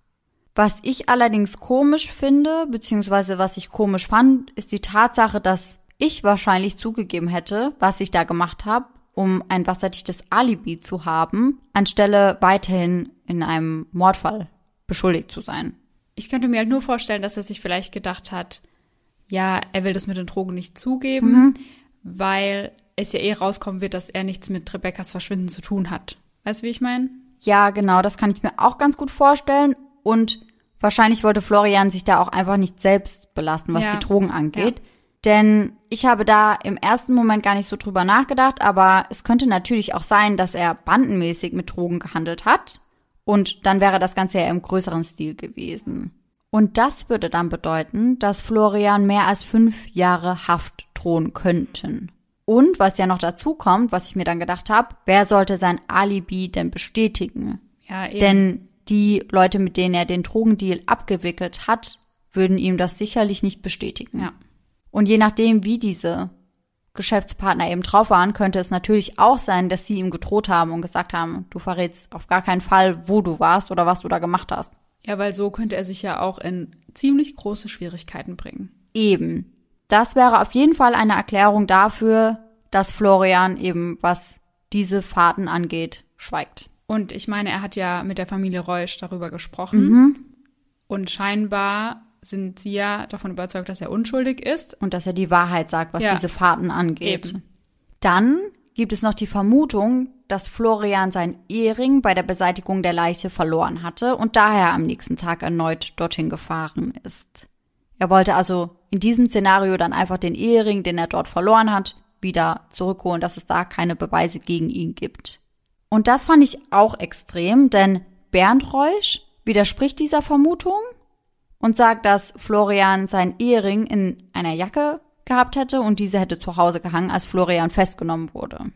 Was ich allerdings komisch finde, beziehungsweise was ich komisch fand, ist die Tatsache, dass ich wahrscheinlich zugegeben hätte, was ich da gemacht habe, um ein wasserdichtes Alibi zu haben, anstelle weiterhin in einem Mordfall beschuldigt zu sein. Ich könnte mir halt nur vorstellen, dass er sich vielleicht gedacht hat, ja, er will das mit den Drogen nicht zugeben, mhm. weil es ja eh rauskommen wird, dass er nichts mit Rebekkas Verschwinden zu tun hat. Weißt du, wie ich meine? Ja, genau, das kann ich mir auch ganz gut vorstellen. Und wahrscheinlich wollte Florian sich da auch einfach nicht selbst belasten, was Ja. die Drogen angeht. Denn ich habe da im ersten Moment gar nicht so drüber nachgedacht, aber es könnte natürlich auch sein, dass er bandenmäßig mit Drogen gehandelt hat. Und dann wäre das Ganze ja im größeren Stil gewesen. Und das würde dann bedeuten, dass Florian mehr als fünf Jahre Haft drohen könnten. Und was ja noch dazu kommt, was ich mir dann gedacht habe, wer sollte sein Alibi denn bestätigen? Ja, eben. Denn die Leute, mit denen er den Drogendeal abgewickelt hat, würden ihm das sicherlich nicht bestätigen. ja. Und je nachdem, wie diese Geschäftspartner eben drauf waren, könnte es natürlich auch sein, dass sie ihm gedroht haben und gesagt haben, du verrätst auf gar keinen Fall, wo du warst oder was du da gemacht hast. ja, weil so könnte er sich ja auch in ziemlich große Schwierigkeiten bringen. Eben. Das wäre auf jeden Fall eine Erklärung dafür, dass Florian eben, was diese Fahrten angeht, schweigt. Und ich meine, er hat ja mit der Familie Reusch darüber gesprochen. Mhm. Und scheinbar sind sie ja davon überzeugt, dass er unschuldig ist. Und dass er die Wahrheit sagt, was Ja. diese Fahrten angeht. Eben. Dann gibt es noch die Vermutung, dass Florian sein Ehering bei der Beseitigung der Leiche verloren hatte und daher am nächsten Tag erneut dorthin gefahren ist. Er wollte also in diesem Szenario dann einfach den Ehering, den er dort verloren hat, wieder zurückholen, dass es da keine Beweise gegen ihn gibt. Und das fand ich auch extrem, denn Bernd Reusch widerspricht dieser Vermutung und sagt, dass Florian sein Ehering in einer Jacke gehabt hätte und diese hätte zu Hause gehangen, als Florian festgenommen wurde.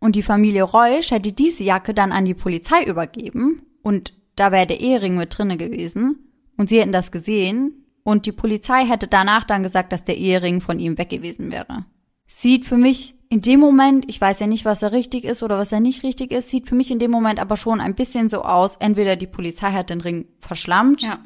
Und die Familie Reusch hätte diese Jacke dann an die Polizei übergeben und da wäre der Ehering mit drinne gewesen und sie hätten das gesehen und die Polizei hätte danach dann gesagt, dass der Ehering von ihm weg gewesen wäre. Sieht für mich in dem Moment, ich weiß ja nicht, was er richtig ist oder was er nicht richtig ist, sieht für mich in dem Moment aber schon ein bisschen so aus, entweder die Polizei hat den Ring verschlammt Ja.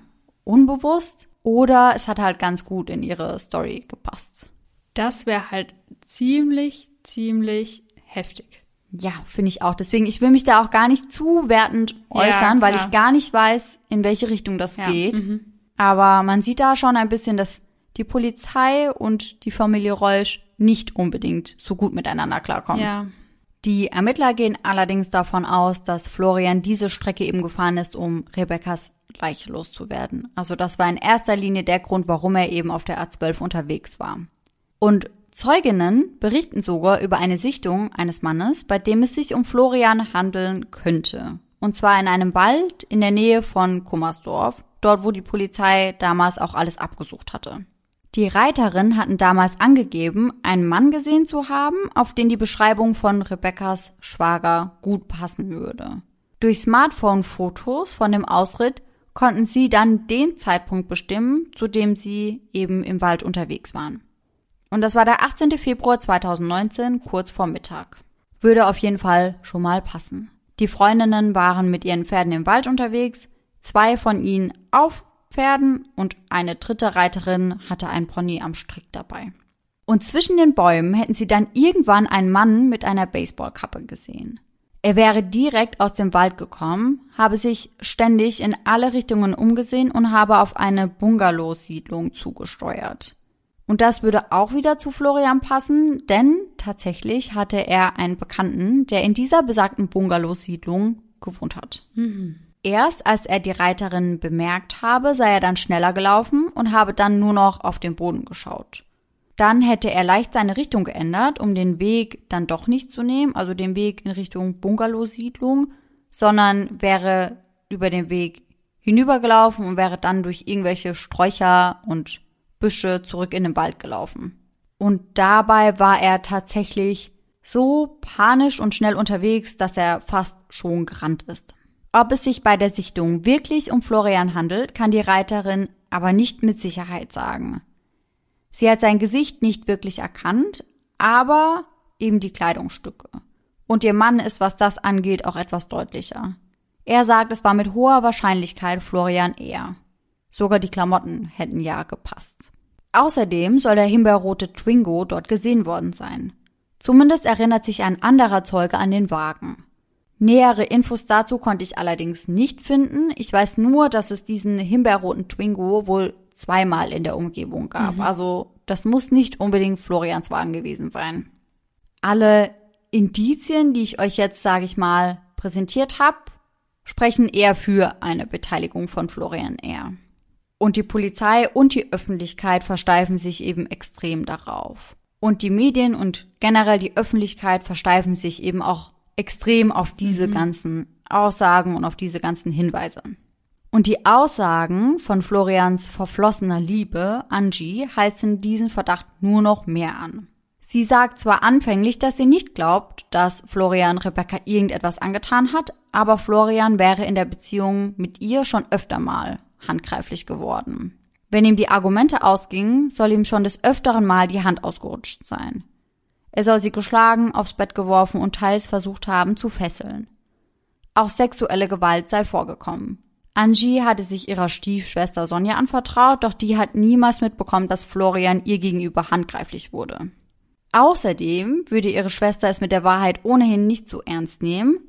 unbewusst oder es hat halt ganz gut in ihre Story gepasst. Das wäre halt ziemlich, ziemlich heftig. Ja, finde ich auch. Deswegen, ich will mich da auch gar nicht zu wertend Ja, äußern, weil klar. ich gar nicht weiß, in welche Richtung das Ja, geht. mhm. Aber man sieht da schon ein bisschen, dass die Polizei und die Familie Reusch nicht unbedingt so gut miteinander klarkommen. Ja. Die Ermittler gehen allerdings davon aus, dass Florian diese Strecke eben gefahren ist, um Rebekkas Leiche loszuwerden. Also das war in erster Linie der Grund, warum er eben auf der A12 unterwegs war. Und Zeuginnen berichten sogar über eine Sichtung eines Mannes, bei dem es sich um Florian handeln könnte. Und zwar in einem Wald in der Nähe von Kummersdorf, dort wo die Polizei damals auch alles abgesucht hatte. Die Reiterin hatten damals angegeben, einen Mann gesehen zu haben, auf den die Beschreibung von Rebekkas Schwager gut passen würde. Durch Smartphone-Fotos von dem Ausritt konnten sie dann den Zeitpunkt bestimmen, zu dem sie eben im Wald unterwegs waren. Und das war der 18. Februar 2019, kurz vor Mittag. Würde auf jeden Fall schon mal passen. Die Freundinnen waren mit ihren Pferden im Wald unterwegs, zwei von ihnen auf Pferden und eine dritte Reiterin hatte ein Pony am Strick dabei. Und zwischen den Bäumen hätten sie dann irgendwann einen Mann mit einer Baseballkappe gesehen. Er wäre direkt aus dem Wald gekommen, habe sich ständig in alle Richtungen umgesehen und habe auf eine Bungalow-Siedlung zugesteuert. Und das würde auch wieder zu Florian passen, denn tatsächlich hatte er einen Bekannten, der in dieser besagten Bungalow-Siedlung gewohnt hat. Erst als er die Reiterin bemerkt habe, sei er dann schneller gelaufen und habe dann nur noch auf den Boden geschaut. Dann hätte er leicht seine Richtung geändert, um den Weg dann doch nicht zu nehmen, also den Weg in Richtung Bungalow-Siedlung, sondern wäre über den Weg hinübergelaufen und wäre dann durch irgendwelche Sträucher und Büsche zurück in den Wald gelaufen. Und dabei war er tatsächlich so panisch und schnell unterwegs, dass er fast schon gerannt ist. Ob es sich bei der Sichtung wirklich um Florian handelt, kann die Reiterin aber nicht mit Sicherheit sagen. Sie hat sein Gesicht nicht wirklich erkannt, aber eben die Kleidungsstücke. Und ihr Mann ist, was das angeht, auch etwas deutlicher. Er sagt, es war mit hoher Wahrscheinlichkeit Florian eher. Sogar die Klamotten hätten ja gepasst. Außerdem soll der himbeerrote Twingo dort gesehen worden sein. Zumindest erinnert sich ein anderer Zeuge an den Wagen. Nähere Infos dazu konnte ich allerdings nicht finden. Ich weiß nur, dass es diesen himbeerroten Twingo wohl zweimal in der Umgebung gab. Also das muss nicht unbedingt Florians Wagen gewesen sein. Alle Indizien, die ich euch jetzt, sage ich mal, präsentiert habe, sprechen eher für eine Beteiligung von Florian R. Und die Polizei und die Öffentlichkeit versteifen sich eben extrem darauf. Und die Medien und generell die Öffentlichkeit versteifen sich eben auch extrem auf diese mhm. ganzen Aussagen und auf diese ganzen Hinweise. Und die Aussagen von Florians verflossener Liebe, Angie, heißen diesen Verdacht nur noch mehr an. Sie sagt zwar anfänglich, dass sie nicht glaubt, dass Florian Rebecca irgendetwas angetan hat, aber Florian wäre in der Beziehung mit ihr schon öfter mal handgreiflich geworden. Wenn ihm die Argumente ausgingen, soll ihm schon des öfteren Mal die Hand ausgerutscht sein. Er soll sie geschlagen, aufs Bett geworfen und teils versucht haben zu fesseln. Auch sexuelle Gewalt sei vorgekommen. Angie hatte sich ihrer Stiefschwester Sonja anvertraut, doch die hat niemals mitbekommen, dass Florian ihr gegenüber handgreiflich wurde. Außerdem würde ihre Schwester es mit der Wahrheit ohnehin nicht so ernst nehmen,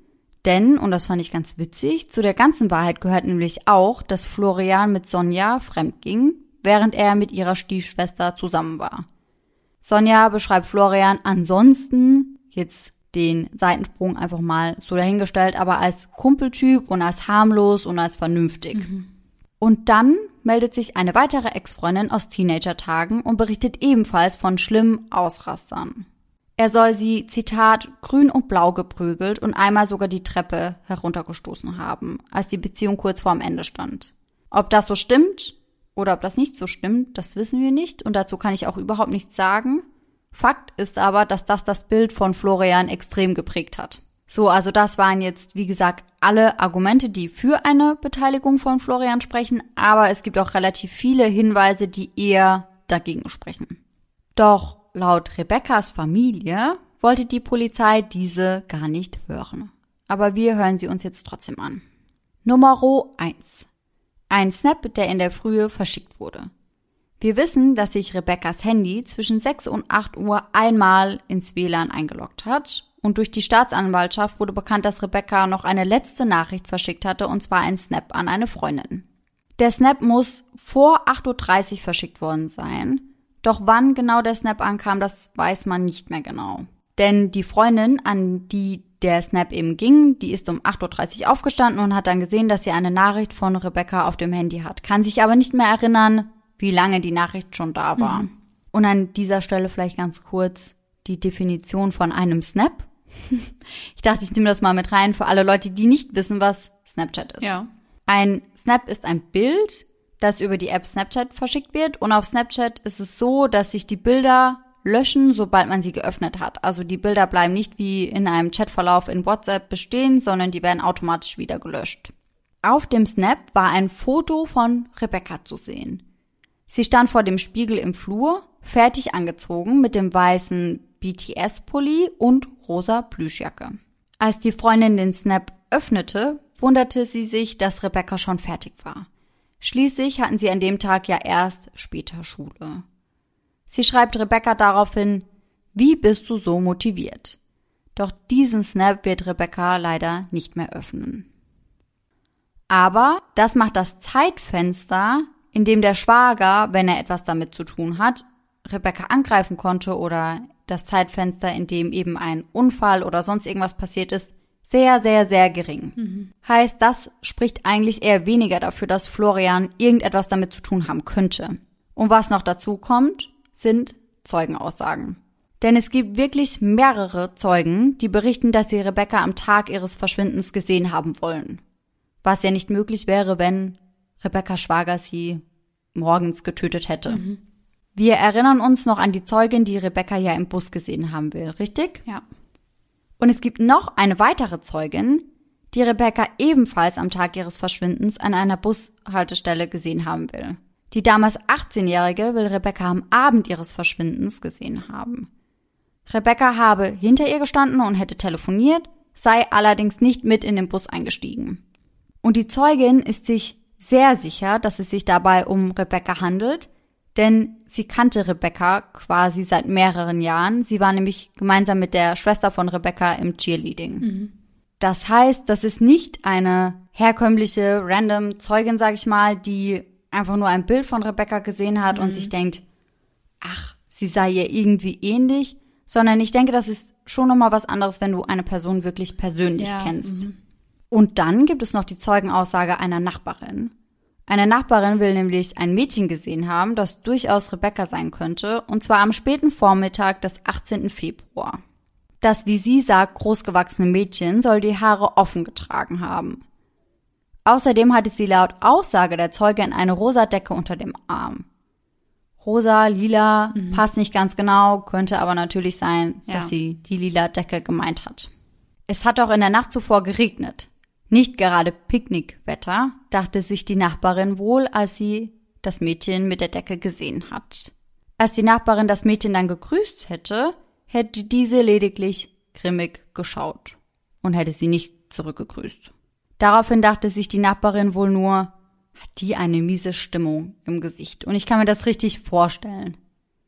denn, und das fand ich ganz witzig, zu der ganzen Wahrheit gehört nämlich auch, dass Florian mit Sonja fremdging, während er mit ihrer Stiefschwester zusammen war. Sonja beschreibt Florian ansonsten, jetzt den Seitensprung einfach mal so dahingestellt, aber als Kumpeltyp und als harmlos und als vernünftig. Mhm. Und dann meldet sich eine weitere Ex-Freundin aus Teenager-Tagen und berichtet ebenfalls von schlimmen Ausrastern. Er soll sie, Zitat, grün und blau geprügelt und einmal sogar die Treppe heruntergestoßen haben, als die Beziehung kurz vorm Ende stand. Ob das so stimmt oder ob das nicht so stimmt, das wissen wir nicht und dazu kann ich auch überhaupt nichts sagen. Fakt ist aber, dass das das Bild von Florian extrem geprägt hat. So, also das waren jetzt, wie gesagt, alle Argumente, die für eine Beteiligung von Florian sprechen, aber es gibt auch relativ viele Hinweise, die eher dagegen sprechen. Doch laut Rebekkas Familie wollte die Polizei diese gar nicht hören. Aber wir hören sie uns jetzt trotzdem an. Nummer 1. Ein Snap, der in der Frühe verschickt wurde. Wir wissen, dass sich Rebekkas Handy zwischen 6 und 8 Uhr einmal ins WLAN eingeloggt hat und durch die Staatsanwaltschaft wurde bekannt, dass Rebecca noch eine letzte Nachricht verschickt hatte, und zwar ein Snap an eine Freundin. Der Snap muss vor 8.30 Uhr verschickt worden sein. Doch wann genau der Snap ankam, das weiß man nicht mehr genau. Denn die Freundin, an die der Snap eben ging, die ist um 8.30 Uhr aufgestanden und hat dann gesehen, dass sie eine Nachricht von Rebecca auf dem Handy hat, kann sich aber nicht mehr erinnern, wie lange die Nachricht schon da war. Mhm. Und an dieser Stelle vielleicht ganz kurz die Definition von einem Snap. Ich dachte, ich nehme das mal mit rein für alle Leute, die nicht wissen, was Snapchat ist. Ja. Ein Snap ist ein Bild, das über die App Snapchat verschickt wird. Und auf Snapchat ist es so, dass sich die Bilder löschen, sobald man sie geöffnet hat. Also die Bilder bleiben nicht wie in einem Chatverlauf in WhatsApp bestehen, sondern die werden automatisch wieder gelöscht. Auf dem Snap war ein Foto von Rebecca zu sehen. Sie stand vor dem Spiegel im Flur, fertig angezogen mit dem weißen BTS-Pulli und rosa Plüschjacke. Als die Freundin den Snap öffnete, wunderte sie sich, dass Rebecca schon fertig war. Schließlich hatten sie an dem Tag ja erst später Schule. Sie schreibt Rebecca daraufhin, wie bist du so motiviert? Doch diesen Snap wird Rebecca leider nicht mehr öffnen. Aber das macht das Zeitfenster, in dem der Schwager, wenn er etwas damit zu tun hat, Rebecca angreifen konnte oder das Zeitfenster, in dem eben ein Unfall oder sonst irgendwas passiert ist, sehr, sehr, sehr gering. Mhm. Heißt, das spricht eigentlich eher weniger dafür, dass Florian irgendetwas damit zu tun haben könnte. Und was noch dazu kommt, sind Zeugenaussagen. Denn es gibt wirklich mehrere Zeugen, die berichten, dass sie Rebecca am Tag ihres Verschwindens gesehen haben wollen. Was ja nicht möglich wäre, wenn Rebecca Schwager sie morgens getötet hätte. Mhm. Wir erinnern uns noch an die Zeugin, die Rebecca ja im Bus gesehen haben will, richtig? Ja. Und es gibt noch eine weitere Zeugin, die Rebecca ebenfalls am Tag ihres Verschwindens an einer Bushaltestelle gesehen haben will. Die damals 18-Jährige will Rebecca am Abend ihres Verschwindens gesehen haben. Rebecca habe hinter ihr gestanden und hätte telefoniert, sei allerdings nicht mit in den Bus eingestiegen. Und die Zeugin ist sich sehr sicher, dass es sich dabei um Rebecca handelt, denn sie kannte Rebecca quasi seit mehreren Jahren. Sie war nämlich gemeinsam mit der Schwester von Rebecca im Cheerleading. Mhm. Das heißt, das ist nicht eine herkömmliche random Zeugin, sag ich mal, die einfach nur ein Bild von Rebecca gesehen hat mhm. und sich denkt, ach, sie sei ihr irgendwie ähnlich, sondern ich denke, das ist schon nochmal was anderes, wenn du eine Person wirklich persönlich Ja, kennst. mhm. Und dann gibt es noch die Zeugenaussage einer Nachbarin. Eine Nachbarin will nämlich ein Mädchen gesehen haben, das durchaus Rebecca sein könnte, und zwar am späten Vormittag des 18. Februar. Das, wie sie sagt, großgewachsene Mädchen soll die Haare offen getragen haben. Außerdem hatte sie laut Aussage der Zeugin eine rosa Decke unter dem Arm. Rosa, lila, passt nicht ganz genau, könnte aber natürlich sein, Ja. dass sie die lila Decke gemeint hat. Es hat auch in der Nacht zuvor geregnet. Nicht gerade Picknickwetter, dachte sich die Nachbarin wohl, als sie das Mädchen mit der Decke gesehen hat. Als die Nachbarin das Mädchen dann gegrüßt hätte, hätte diese lediglich grimmig geschaut und hätte sie nicht zurückgegrüßt. Daraufhin dachte sich die Nachbarin wohl nur, hat die eine miese Stimmung im Gesicht. Und ich kann mir das richtig vorstellen.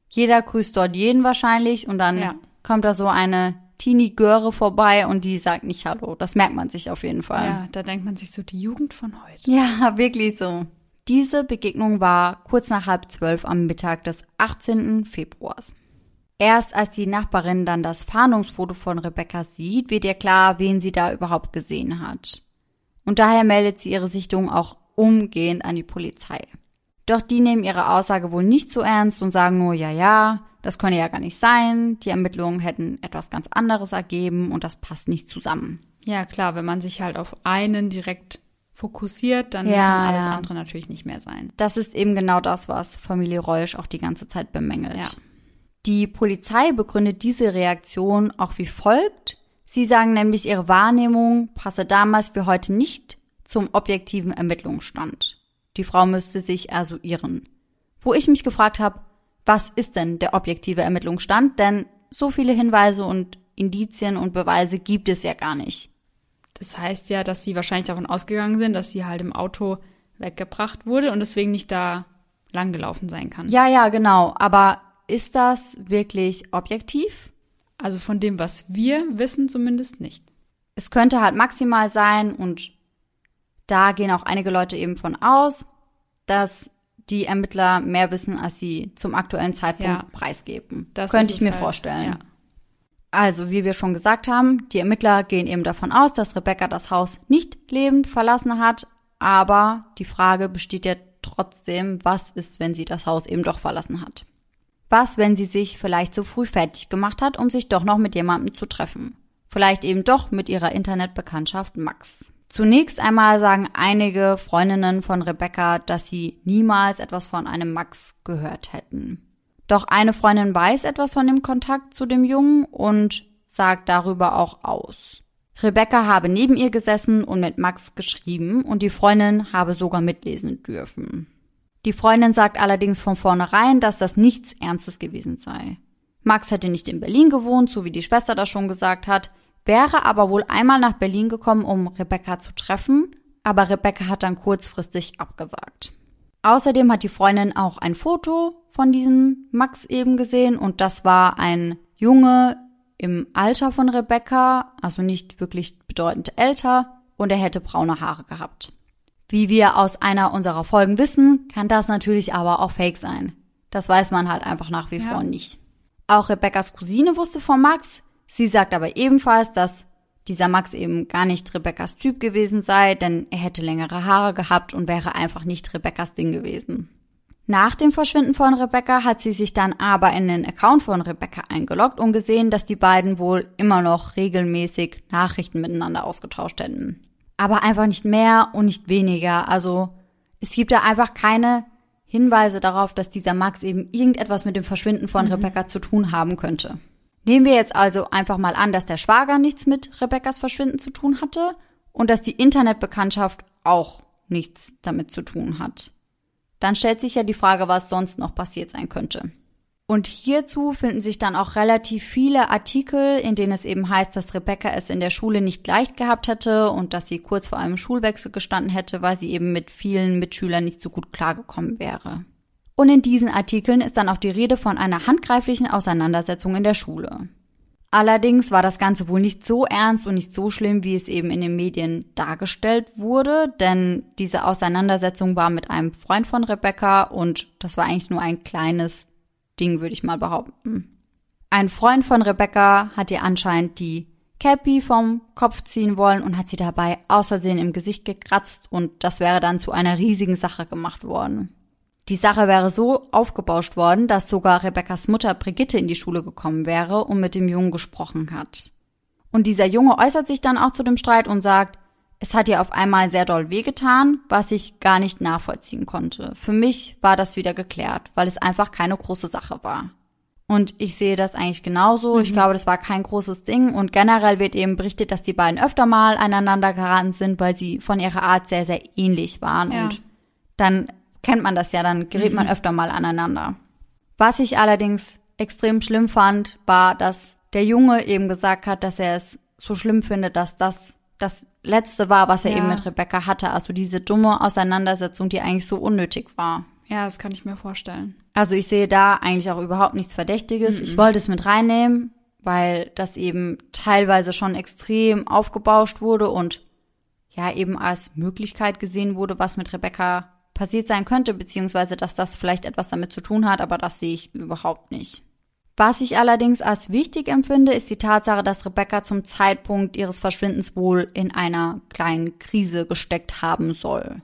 Jeder grüßt dort jeden wahrscheinlich und dann Ja. kommt da so eine Teenie-Göre vorbei und die sagt nicht Hallo. Das merkt man sich auf jeden Fall. Ja, da denkt man sich so, die Jugend von heute. Ja, wirklich so. Diese Begegnung war kurz nach halb zwölf am Mittag des 18. Februars. Erst als die Nachbarin dann das Fahndungsfoto von Rebecca sieht, wird ihr klar, wen sie da überhaupt gesehen hat. Und daher meldet sie ihre Sichtung auch umgehend an die Polizei. Doch die nehmen ihre Aussage wohl nicht so ernst und sagen nur, ja, ja, das könne ja gar nicht sein, die Ermittlungen hätten etwas ganz anderes ergeben und das passt nicht zusammen. Ja, klar, wenn man sich halt auf einen direkt fokussiert, dann Ja, kann alles ja. andere natürlich nicht mehr sein. Das ist eben genau das, was Familie Reusch auch die ganze Zeit bemängelt. Ja. Die Polizei begründet diese Reaktion auch wie folgt. Sie sagen nämlich, ihre Wahrnehmung passe damals wie heute nicht zum objektiven Ermittlungsstand. Die Frau müsste sich also irren. Wo ich mich gefragt habe, was ist denn der objektive Ermittlungsstand? Denn so viele Hinweise und Indizien und Beweise gibt es ja gar nicht. Das heißt ja, dass sie wahrscheinlich davon ausgegangen sind, dass sie halt im Auto weggebracht wurde und deswegen nicht da langgelaufen sein kann. Ja, ja, genau. Aber ist das wirklich objektiv? Also von dem, was wir wissen, zumindest nicht. es könnte halt maximal sein und da gehen auch einige Leute eben von aus, dass die Ermittler mehr wissen, als sie zum aktuellen Zeitpunkt Ja. preisgeben. Das könnte ich mir halt. vorstellen. Ja. Also, wie wir schon gesagt haben, die Ermittler gehen eben davon aus, dass Rebecca das Haus nicht lebend verlassen hat, aber die Frage besteht ja trotzdem, was ist, wenn sie das Haus eben doch verlassen hat? Was, wenn sie sich vielleicht so früh fertig gemacht hat, um sich doch noch mit jemandem zu treffen? Vielleicht eben doch mit ihrer Internetbekanntschaft Max. Zunächst einmal sagen einige Freundinnen von Rebecca, dass sie niemals etwas von einem Max gehört hätten. Doch eine Freundin weiß etwas von dem Kontakt zu dem Jungen und sagt darüber auch aus. Rebecca habe neben ihr gesessen und mit Max geschrieben und die Freundin habe sogar mitlesen dürfen. Die Freundin sagt allerdings von vornherein, dass das nichts Ernstes gewesen sei. Max hätte nicht in Berlin gewohnt, so wie die Schwester das schon gesagt hat, wäre aber wohl einmal nach Berlin gekommen, um Rebecca zu treffen, aber Rebecca hat dann kurzfristig abgesagt. Außerdem hat die Freundin auch ein Foto von diesem Max eben gesehen und das war ein Junge im Alter von Rebecca, also nicht wirklich bedeutend älter und er hätte braune Haare gehabt. Wie wir aus einer unserer Folgen wissen, kann das natürlich aber auch fake sein. Das weiß man halt einfach nach wie Ja. vor nicht. Auch Rebeccas Cousine wusste von Max. Sie sagt aber ebenfalls, dass dieser Max eben gar nicht Rebeccas Typ gewesen sei, denn er hätte längere Haare gehabt und wäre einfach nicht Rebeccas Ding gewesen. Nach dem Verschwinden von Rebecca hat sie sich dann aber in den Account von Rebecca eingeloggt und gesehen, dass die beiden wohl immer noch regelmäßig Nachrichten miteinander ausgetauscht hätten. Aber einfach nicht mehr und nicht weniger. Also es gibt da einfach keine Hinweise darauf, dass dieser Max eben irgendetwas mit dem Verschwinden von Rebecca zu tun haben könnte. Nehmen wir jetzt also einfach mal an, dass der Schwager nichts mit Rebeccas Verschwinden zu tun hatte und dass die Internetbekanntschaft auch nichts damit zu tun hat. Dann stellt sich ja die Frage, was sonst noch passiert sein könnte. Und hierzu finden sich dann auch relativ viele Artikel, in denen es eben heißt, dass Rebecca es in der Schule nicht leicht gehabt hätte und dass sie kurz vor einem Schulwechsel gestanden hätte, weil sie eben mit vielen Mitschülern nicht so gut klargekommen wäre. Und in diesen Artikeln ist dann auch die Rede von einer handgreiflichen Auseinandersetzung in der Schule. Allerdings war das Ganze wohl nicht so ernst und nicht so schlimm, wie es eben in den Medien dargestellt wurde, denn diese Auseinandersetzung war mit einem Freund von Rebecca und das war eigentlich nur ein kleines Ding, würde ich mal behaupten. Ein Freund von Rebecca hat ihr anscheinend die Cappy vom Kopf ziehen wollen und hat sie dabei außersehen im Gesicht gekratzt und das wäre dann zu einer riesigen Sache gemacht worden. Die Sache wäre so aufgebauscht worden, dass sogar Rebeccas Mutter Brigitte in die Schule gekommen wäre und mit dem Jungen gesprochen hat. Und dieser Junge äußert sich dann auch zu dem Streit und sagt, es hat ihr auf einmal sehr doll wehgetan, was ich gar nicht nachvollziehen konnte. Für mich war das wieder geklärt, weil es einfach keine große Sache war. Und ich sehe das eigentlich genauso. Mhm. Ich glaube, das war kein großes Ding. Und generell wird eben berichtet, dass die beiden öfter mal aneinander geraten sind, weil sie von ihrer Art sehr, sehr ähnlich waren. Ja. Und dann kennt man das ja, dann gerät mhm. man öfter mal aneinander. Was ich allerdings extrem schlimm fand, war, dass der Junge eben gesagt hat, dass er es so schlimm findet, dass das das letzte war, was er ja. eben mit Rebecca hatte. Also diese dumme Auseinandersetzung, die eigentlich so unnötig war. Ja, das kann ich mir vorstellen. Also ich sehe da eigentlich auch überhaupt nichts Verdächtiges. Mhm. Ich wollte es mit reinnehmen, weil das eben teilweise schon extrem aufgebauscht wurde und ja eben als Möglichkeit gesehen wurde, was mit Rebecca passiert sein könnte, beziehungsweise dass das vielleicht etwas damit zu tun hat, aber das sehe ich überhaupt nicht. Was ich allerdings als wichtig empfinde, ist die Tatsache, dass Rebecca zum Zeitpunkt ihres Verschwindens wohl in einer kleinen Krise gesteckt haben soll.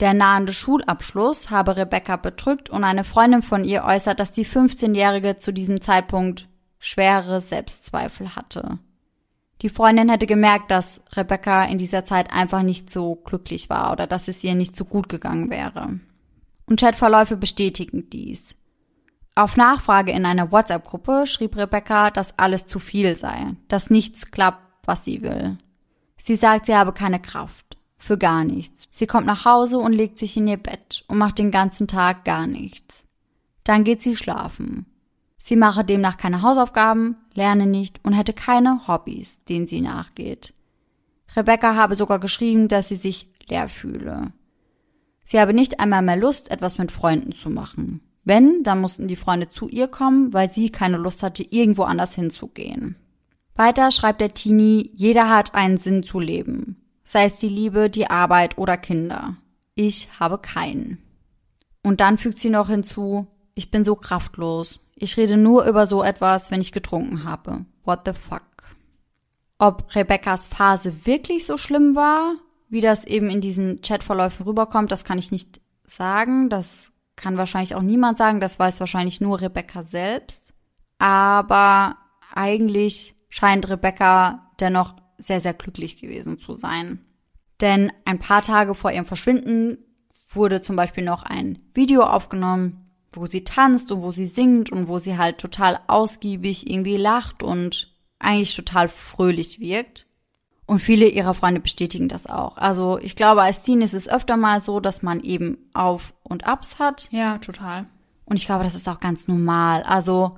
Der nahende Schulabschluss habe Rebecca bedrückt und eine Freundin von ihr äußert, dass die 15-Jährige zu diesem Zeitpunkt schwere Selbstzweifel hatte. Die Freundin hätte gemerkt, dass Rebecca in dieser Zeit einfach nicht so glücklich war oder dass es ihr nicht so gut gegangen wäre. Und Chatverläufe bestätigen dies. Auf Nachfrage in einer WhatsApp-Gruppe schrieb Rebecca, dass alles zu viel sei, dass nichts klappt, was sie will. Sie sagt, sie habe keine Kraft. Für gar nichts. Sie kommt nach Hause und legt sich in ihr Bett und macht den ganzen Tag gar nichts. Dann geht sie schlafen. Sie mache demnach keine Hausaufgaben, lerne nicht und hätte keine Hobbys, denen sie nachgeht. Rebecca habe sogar geschrieben, dass sie sich leer fühle. Sie habe nicht einmal mehr Lust, etwas mit Freunden zu machen. Wenn, dann mussten die Freunde zu ihr kommen, weil sie keine Lust hatte, irgendwo anders hinzugehen. Weiter schreibt der Teenie, jeder hat einen Sinn zu leben sei es die Liebe, die Arbeit oder Kinder. Ich habe keinen. Und dann fügt sie noch hinzu, ich bin so kraftlos. Ich rede nur über so etwas, wenn ich getrunken habe. What the fuck? Ob Rebecca's Phase wirklich so schlimm war, wie das eben in diesen Chatverläufen rüberkommt, das kann ich nicht sagen. Das kann wahrscheinlich auch niemand sagen. Das weiß wahrscheinlich nur Rebecca selbst. Aber eigentlich scheint Rebecca dennoch sehr, sehr glücklich gewesen zu sein. Denn ein paar Tage vor ihrem Verschwinden wurde zum Beispiel noch ein Video aufgenommen, wo sie tanzt und wo sie singt und wo sie halt total ausgiebig irgendwie lacht und eigentlich total fröhlich wirkt. Und viele ihrer Freunde bestätigen das auch. Also ich glaube, als Teen ist es öfter mal so, dass man eben Auf und Abs hat. Ja, total. Und ich glaube, das ist auch ganz normal. Also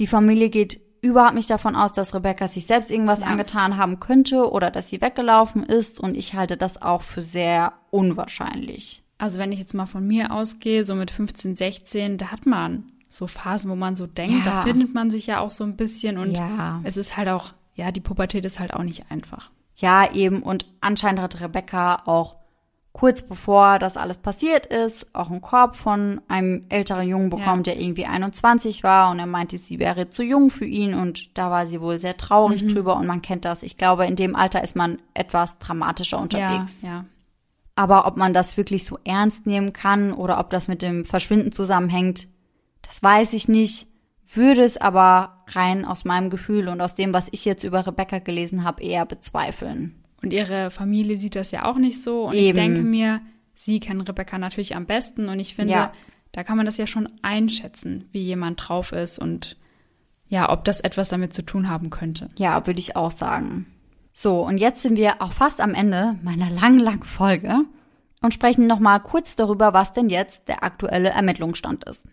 die Familie geht überhaupt nicht davon aus, dass Rebecca sich selbst irgendwas ja. angetan haben könnte oder dass sie weggelaufen ist und ich halte das auch für sehr unwahrscheinlich. Also wenn ich jetzt mal von mir ausgehe, so mit 15, 16, da hat man so Phasen, wo man so denkt, ja. da findet man sich ja auch so ein bisschen und ja. es ist halt auch, ja, die Pubertät ist halt auch nicht einfach. Ja, eben und anscheinend hat Rebecca auch kurz bevor das alles passiert ist, auch einen Korb von einem älteren Jungen bekommen, ja. der irgendwie 21 war und er meinte, sie wäre zu jung für ihn und da war sie wohl sehr traurig mhm. drüber und man kennt das. Ich glaube, in dem Alter ist man etwas dramatischer unterwegs. Ja, ja. Aber ob man das wirklich so ernst nehmen kann oder ob das mit dem Verschwinden zusammenhängt, das weiß ich nicht. Würde es aber rein aus meinem Gefühl und aus dem, was ich jetzt über Rebecca gelesen habe, eher bezweifeln. Und ihre Familie sieht das ja auch nicht so. Und Eben. ich denke mir, sie kennen Rebecca natürlich am besten. Und ich finde, ja. da kann man das ja schon einschätzen, wie jemand drauf ist und ja, ob das etwas damit zu tun haben könnte. Ja, würde ich auch sagen. So, und jetzt sind wir auch fast am Ende meiner langen, langen Folge und sprechen nochmal kurz darüber, was denn jetzt der aktuelle Ermittlungsstand ist.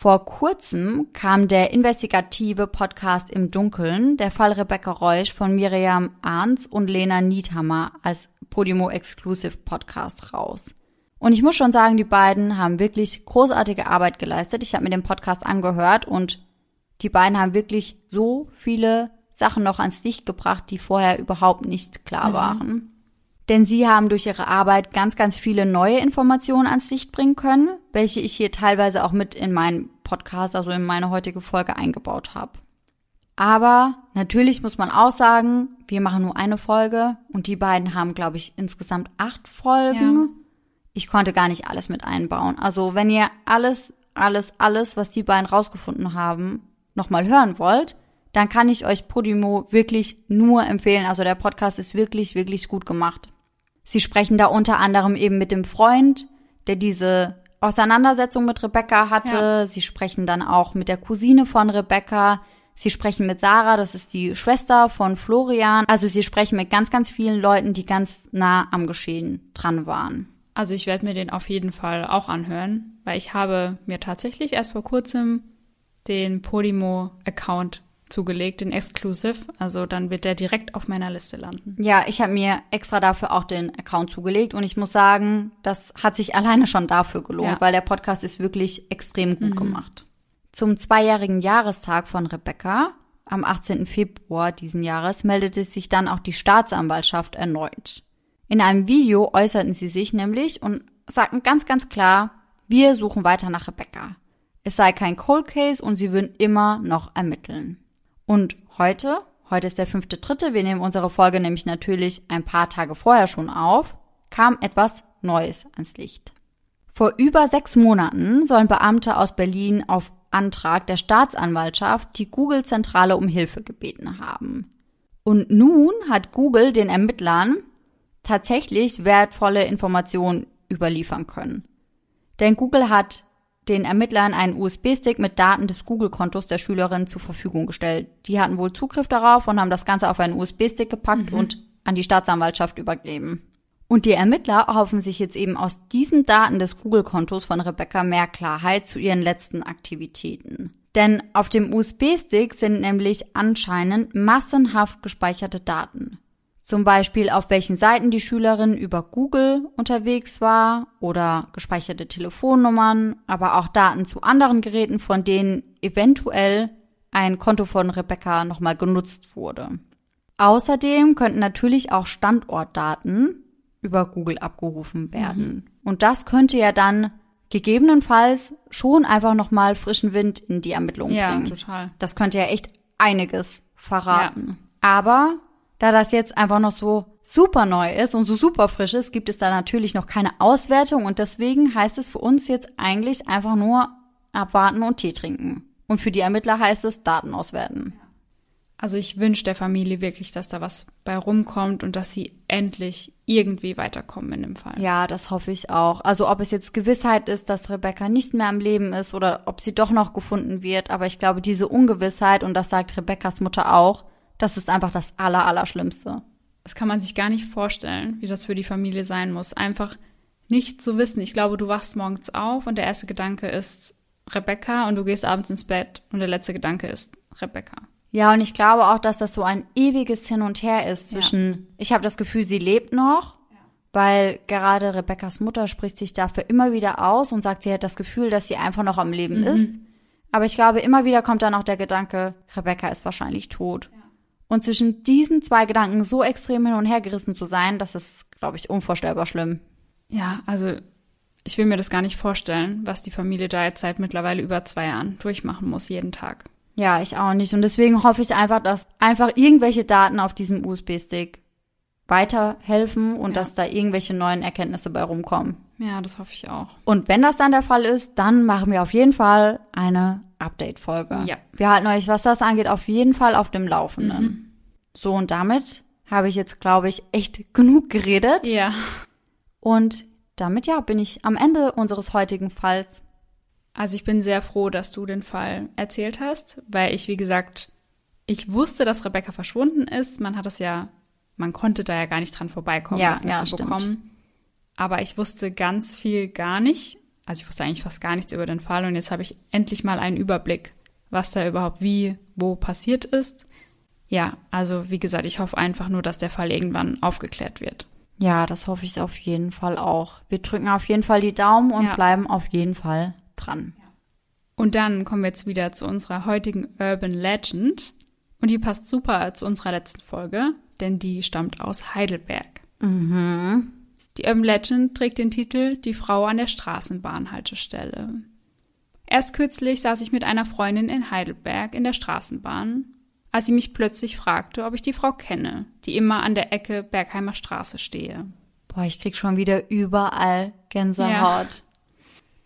Vor kurzem kam der investigative Podcast im Dunkeln, der Fall Rebecca Reusch von Miriam Arns und Lena Niethammer als Podimo Exclusive Podcast raus. Und ich muss schon sagen, die beiden haben wirklich großartige Arbeit geleistet. Ich habe mir den Podcast angehört und die beiden haben wirklich so viele Sachen noch ans Licht gebracht, die vorher überhaupt nicht klar mhm. waren denn sie haben durch ihre Arbeit ganz, ganz viele neue Informationen ans Licht bringen können, welche ich hier teilweise auch mit in meinen Podcast, also in meine heutige Folge eingebaut habe. Aber natürlich muss man auch sagen, wir machen nur eine Folge und die beiden haben, glaube ich, insgesamt acht Folgen. Ja. Ich konnte gar nicht alles mit einbauen. Also wenn ihr alles, alles, alles, was die beiden rausgefunden haben, nochmal hören wollt, dann kann ich euch Podimo wirklich nur empfehlen. Also der Podcast ist wirklich, wirklich gut gemacht. Sie sprechen da unter anderem eben mit dem Freund, der diese Auseinandersetzung mit Rebecca hatte. Ja. Sie sprechen dann auch mit der Cousine von Rebecca. Sie sprechen mit Sarah, das ist die Schwester von Florian. Also sie sprechen mit ganz, ganz vielen Leuten, die ganz nah am Geschehen dran waren. Also ich werde mir den auf jeden Fall auch anhören, weil ich habe mir tatsächlich erst vor kurzem den Podimo-Account zugelegt, den Exclusive. Also dann wird der direkt auf meiner Liste landen. Ja, ich habe mir extra dafür auch den Account zugelegt und ich muss sagen, das hat sich alleine schon dafür gelohnt, ja. weil der Podcast ist wirklich extrem gut mhm. gemacht. Zum zweijährigen Jahrestag von Rebecca am 18. Februar diesen Jahres meldete sich dann auch die Staatsanwaltschaft erneut. In einem Video äußerten sie sich nämlich und sagten ganz, ganz klar, wir suchen weiter nach Rebecca. Es sei kein Cold Case und sie würden immer noch ermitteln. Und heute, heute ist der fünfte dritte, wir nehmen unsere Folge nämlich natürlich ein paar Tage vorher schon auf, kam etwas Neues ans Licht. Vor über sechs Monaten sollen Beamte aus Berlin auf Antrag der Staatsanwaltschaft die Google-Zentrale um Hilfe gebeten haben. Und nun hat Google den Ermittlern tatsächlich wertvolle Informationen überliefern können. Denn Google hat den Ermittlern einen USB-Stick mit Daten des Google-Kontos der Schülerin zur Verfügung gestellt. Die hatten wohl Zugriff darauf und haben das Ganze auf einen USB-Stick gepackt mhm. und an die Staatsanwaltschaft übergeben. Und die Ermittler hoffen sich jetzt eben aus diesen Daten des Google-Kontos von Rebecca mehr Klarheit zu ihren letzten Aktivitäten. Denn auf dem USB-Stick sind nämlich anscheinend massenhaft gespeicherte Daten. Zum Beispiel auf welchen Seiten die Schülerin über Google unterwegs war oder gespeicherte Telefonnummern, aber auch Daten zu anderen Geräten, von denen eventuell ein Konto von Rebecca nochmal genutzt wurde. Außerdem könnten natürlich auch Standortdaten über Google abgerufen werden. Mhm. Und das könnte ja dann gegebenenfalls schon einfach nochmal frischen Wind in die Ermittlungen ja, bringen. Ja, total. Das könnte ja echt einiges verraten. Ja. Aber da das jetzt einfach noch so super neu ist und so super frisch ist, gibt es da natürlich noch keine Auswertung und deswegen heißt es für uns jetzt eigentlich einfach nur abwarten und Tee trinken. Und für die Ermittler heißt es Daten auswerten. Also ich wünsche der Familie wirklich, dass da was bei rumkommt und dass sie endlich irgendwie weiterkommen in dem Fall. Ja, das hoffe ich auch. Also ob es jetzt Gewissheit ist, dass Rebecca nicht mehr am Leben ist oder ob sie doch noch gefunden wird. Aber ich glaube, diese Ungewissheit, und das sagt Rebeccas Mutter auch, das ist einfach das Aller, Allerschlimmste. Das kann man sich gar nicht vorstellen, wie das für die Familie sein muss. Einfach nicht zu wissen. Ich glaube, du wachst morgens auf und der erste Gedanke ist Rebecca und du gehst abends ins Bett und der letzte Gedanke ist Rebecca. Ja, und ich glaube auch, dass das so ein ewiges Hin und Her ist zwischen, ja. ich habe das Gefühl, sie lebt noch, ja. weil gerade Rebeccas Mutter spricht sich dafür immer wieder aus und sagt, sie hat das Gefühl, dass sie einfach noch am Leben mhm. ist. Aber ich glaube, immer wieder kommt dann auch der Gedanke, Rebecca ist wahrscheinlich tot. Ja. Und zwischen diesen zwei Gedanken so extrem hin und her gerissen zu sein, das ist, glaube ich, unvorstellbar schlimm. Ja, also ich will mir das gar nicht vorstellen, was die Familie da jetzt seit mittlerweile über zwei Jahren durchmachen muss, jeden Tag. Ja, ich auch nicht. Und deswegen hoffe ich einfach, dass einfach irgendwelche Daten auf diesem USB-Stick weiterhelfen und ja. dass da irgendwelche neuen Erkenntnisse bei rumkommen. Ja, das hoffe ich auch. Und wenn das dann der Fall ist, dann machen wir auf jeden Fall eine Update-Folge. Ja. Wir halten euch, was das angeht, auf jeden Fall auf dem Laufenden. Mhm. So, und damit habe ich jetzt, glaube ich, echt genug geredet. Ja. Und damit, ja, bin ich am Ende unseres heutigen Falls. Also ich bin sehr froh, dass du den Fall erzählt hast, weil ich, wie gesagt, ich wusste, dass Rebecca verschwunden ist. Man hat es ja, man konnte da ja gar nicht dran vorbeikommen, ja, das mitzubekommen. Ja, Aber ich wusste ganz viel gar nicht. Also ich wusste eigentlich fast gar nichts über den Fall und jetzt habe ich endlich mal einen Überblick, was da überhaupt wie, wo passiert ist. Ja, also wie gesagt, ich hoffe einfach nur, dass der Fall irgendwann aufgeklärt wird. Ja, das hoffe ich auf jeden Fall auch. Wir drücken auf jeden Fall die Daumen und ja. bleiben auf jeden Fall dran. Und dann kommen wir jetzt wieder zu unserer heutigen Urban Legend. Und die passt super zu unserer letzten Folge, denn die stammt aus Heidelberg. Mhm. Die Urban Legend trägt den Titel Die Frau an der Straßenbahnhaltestelle. Erst kürzlich saß ich mit einer Freundin in Heidelberg in der Straßenbahn als sie mich plötzlich fragte, ob ich die Frau kenne, die immer an der Ecke Bergheimer Straße stehe. Boah, ich krieg schon wieder überall Gänsehaut. Ja.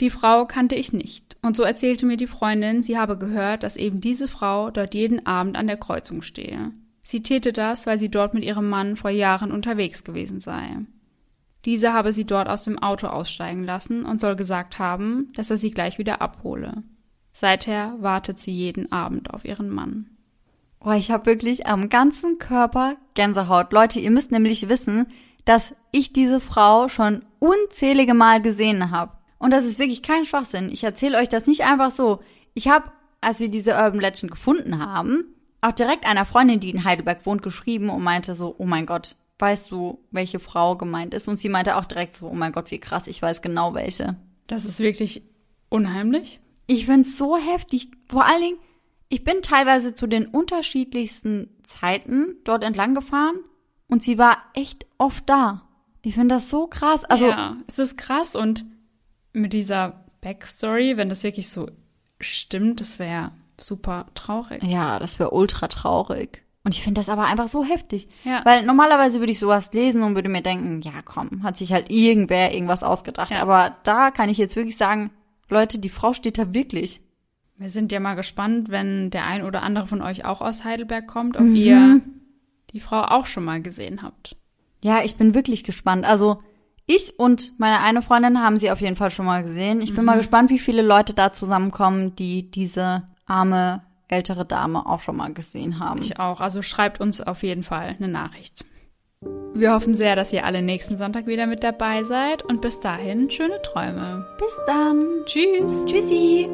Die Frau kannte ich nicht, und so erzählte mir die Freundin, sie habe gehört, dass eben diese Frau dort jeden Abend an der Kreuzung stehe. Sie täte das, weil sie dort mit ihrem Mann vor Jahren unterwegs gewesen sei. Diese habe sie dort aus dem Auto aussteigen lassen und soll gesagt haben, dass er sie gleich wieder abhole. Seither wartet sie jeden Abend auf ihren Mann. Oh, ich habe wirklich am ganzen Körper Gänsehaut. Leute, ihr müsst nämlich wissen, dass ich diese Frau schon unzählige Mal gesehen habe. Und das ist wirklich kein Schwachsinn. Ich erzähle euch das nicht einfach so. Ich habe, als wir diese Urban Legend gefunden haben, auch direkt einer Freundin, die in Heidelberg wohnt, geschrieben und meinte so, oh mein Gott, weißt du, welche Frau gemeint ist? Und sie meinte auch direkt so, oh mein Gott, wie krass, ich weiß genau welche. Das ist wirklich unheimlich. Ich find's so heftig. Vor allen Dingen, ich bin teilweise zu den unterschiedlichsten Zeiten dort entlang gefahren und sie war echt oft da. Ich finde das so krass. Also, ja, es ist krass und mit dieser Backstory, wenn das wirklich so stimmt, das wäre super traurig. Ja, das wäre ultra traurig. Und ich finde das aber einfach so heftig. Ja. Weil normalerweise würde ich sowas lesen und würde mir denken, ja komm, hat sich halt irgendwer irgendwas ausgedacht. Ja. Aber da kann ich jetzt wirklich sagen, Leute, die Frau steht da wirklich. Wir sind ja mal gespannt, wenn der ein oder andere von euch auch aus Heidelberg kommt, ob mhm. ihr die Frau auch schon mal gesehen habt. Ja, ich bin wirklich gespannt. Also ich und meine eine Freundin haben sie auf jeden Fall schon mal gesehen. Ich bin mhm. mal gespannt, wie viele Leute da zusammenkommen, die diese arme ältere Dame auch schon mal gesehen haben. Ich auch. Also schreibt uns auf jeden Fall eine Nachricht. Wir hoffen sehr, dass ihr alle nächsten Sonntag wieder mit dabei seid und bis dahin schöne Träume. Bis dann. Tschüss. Tschüssi.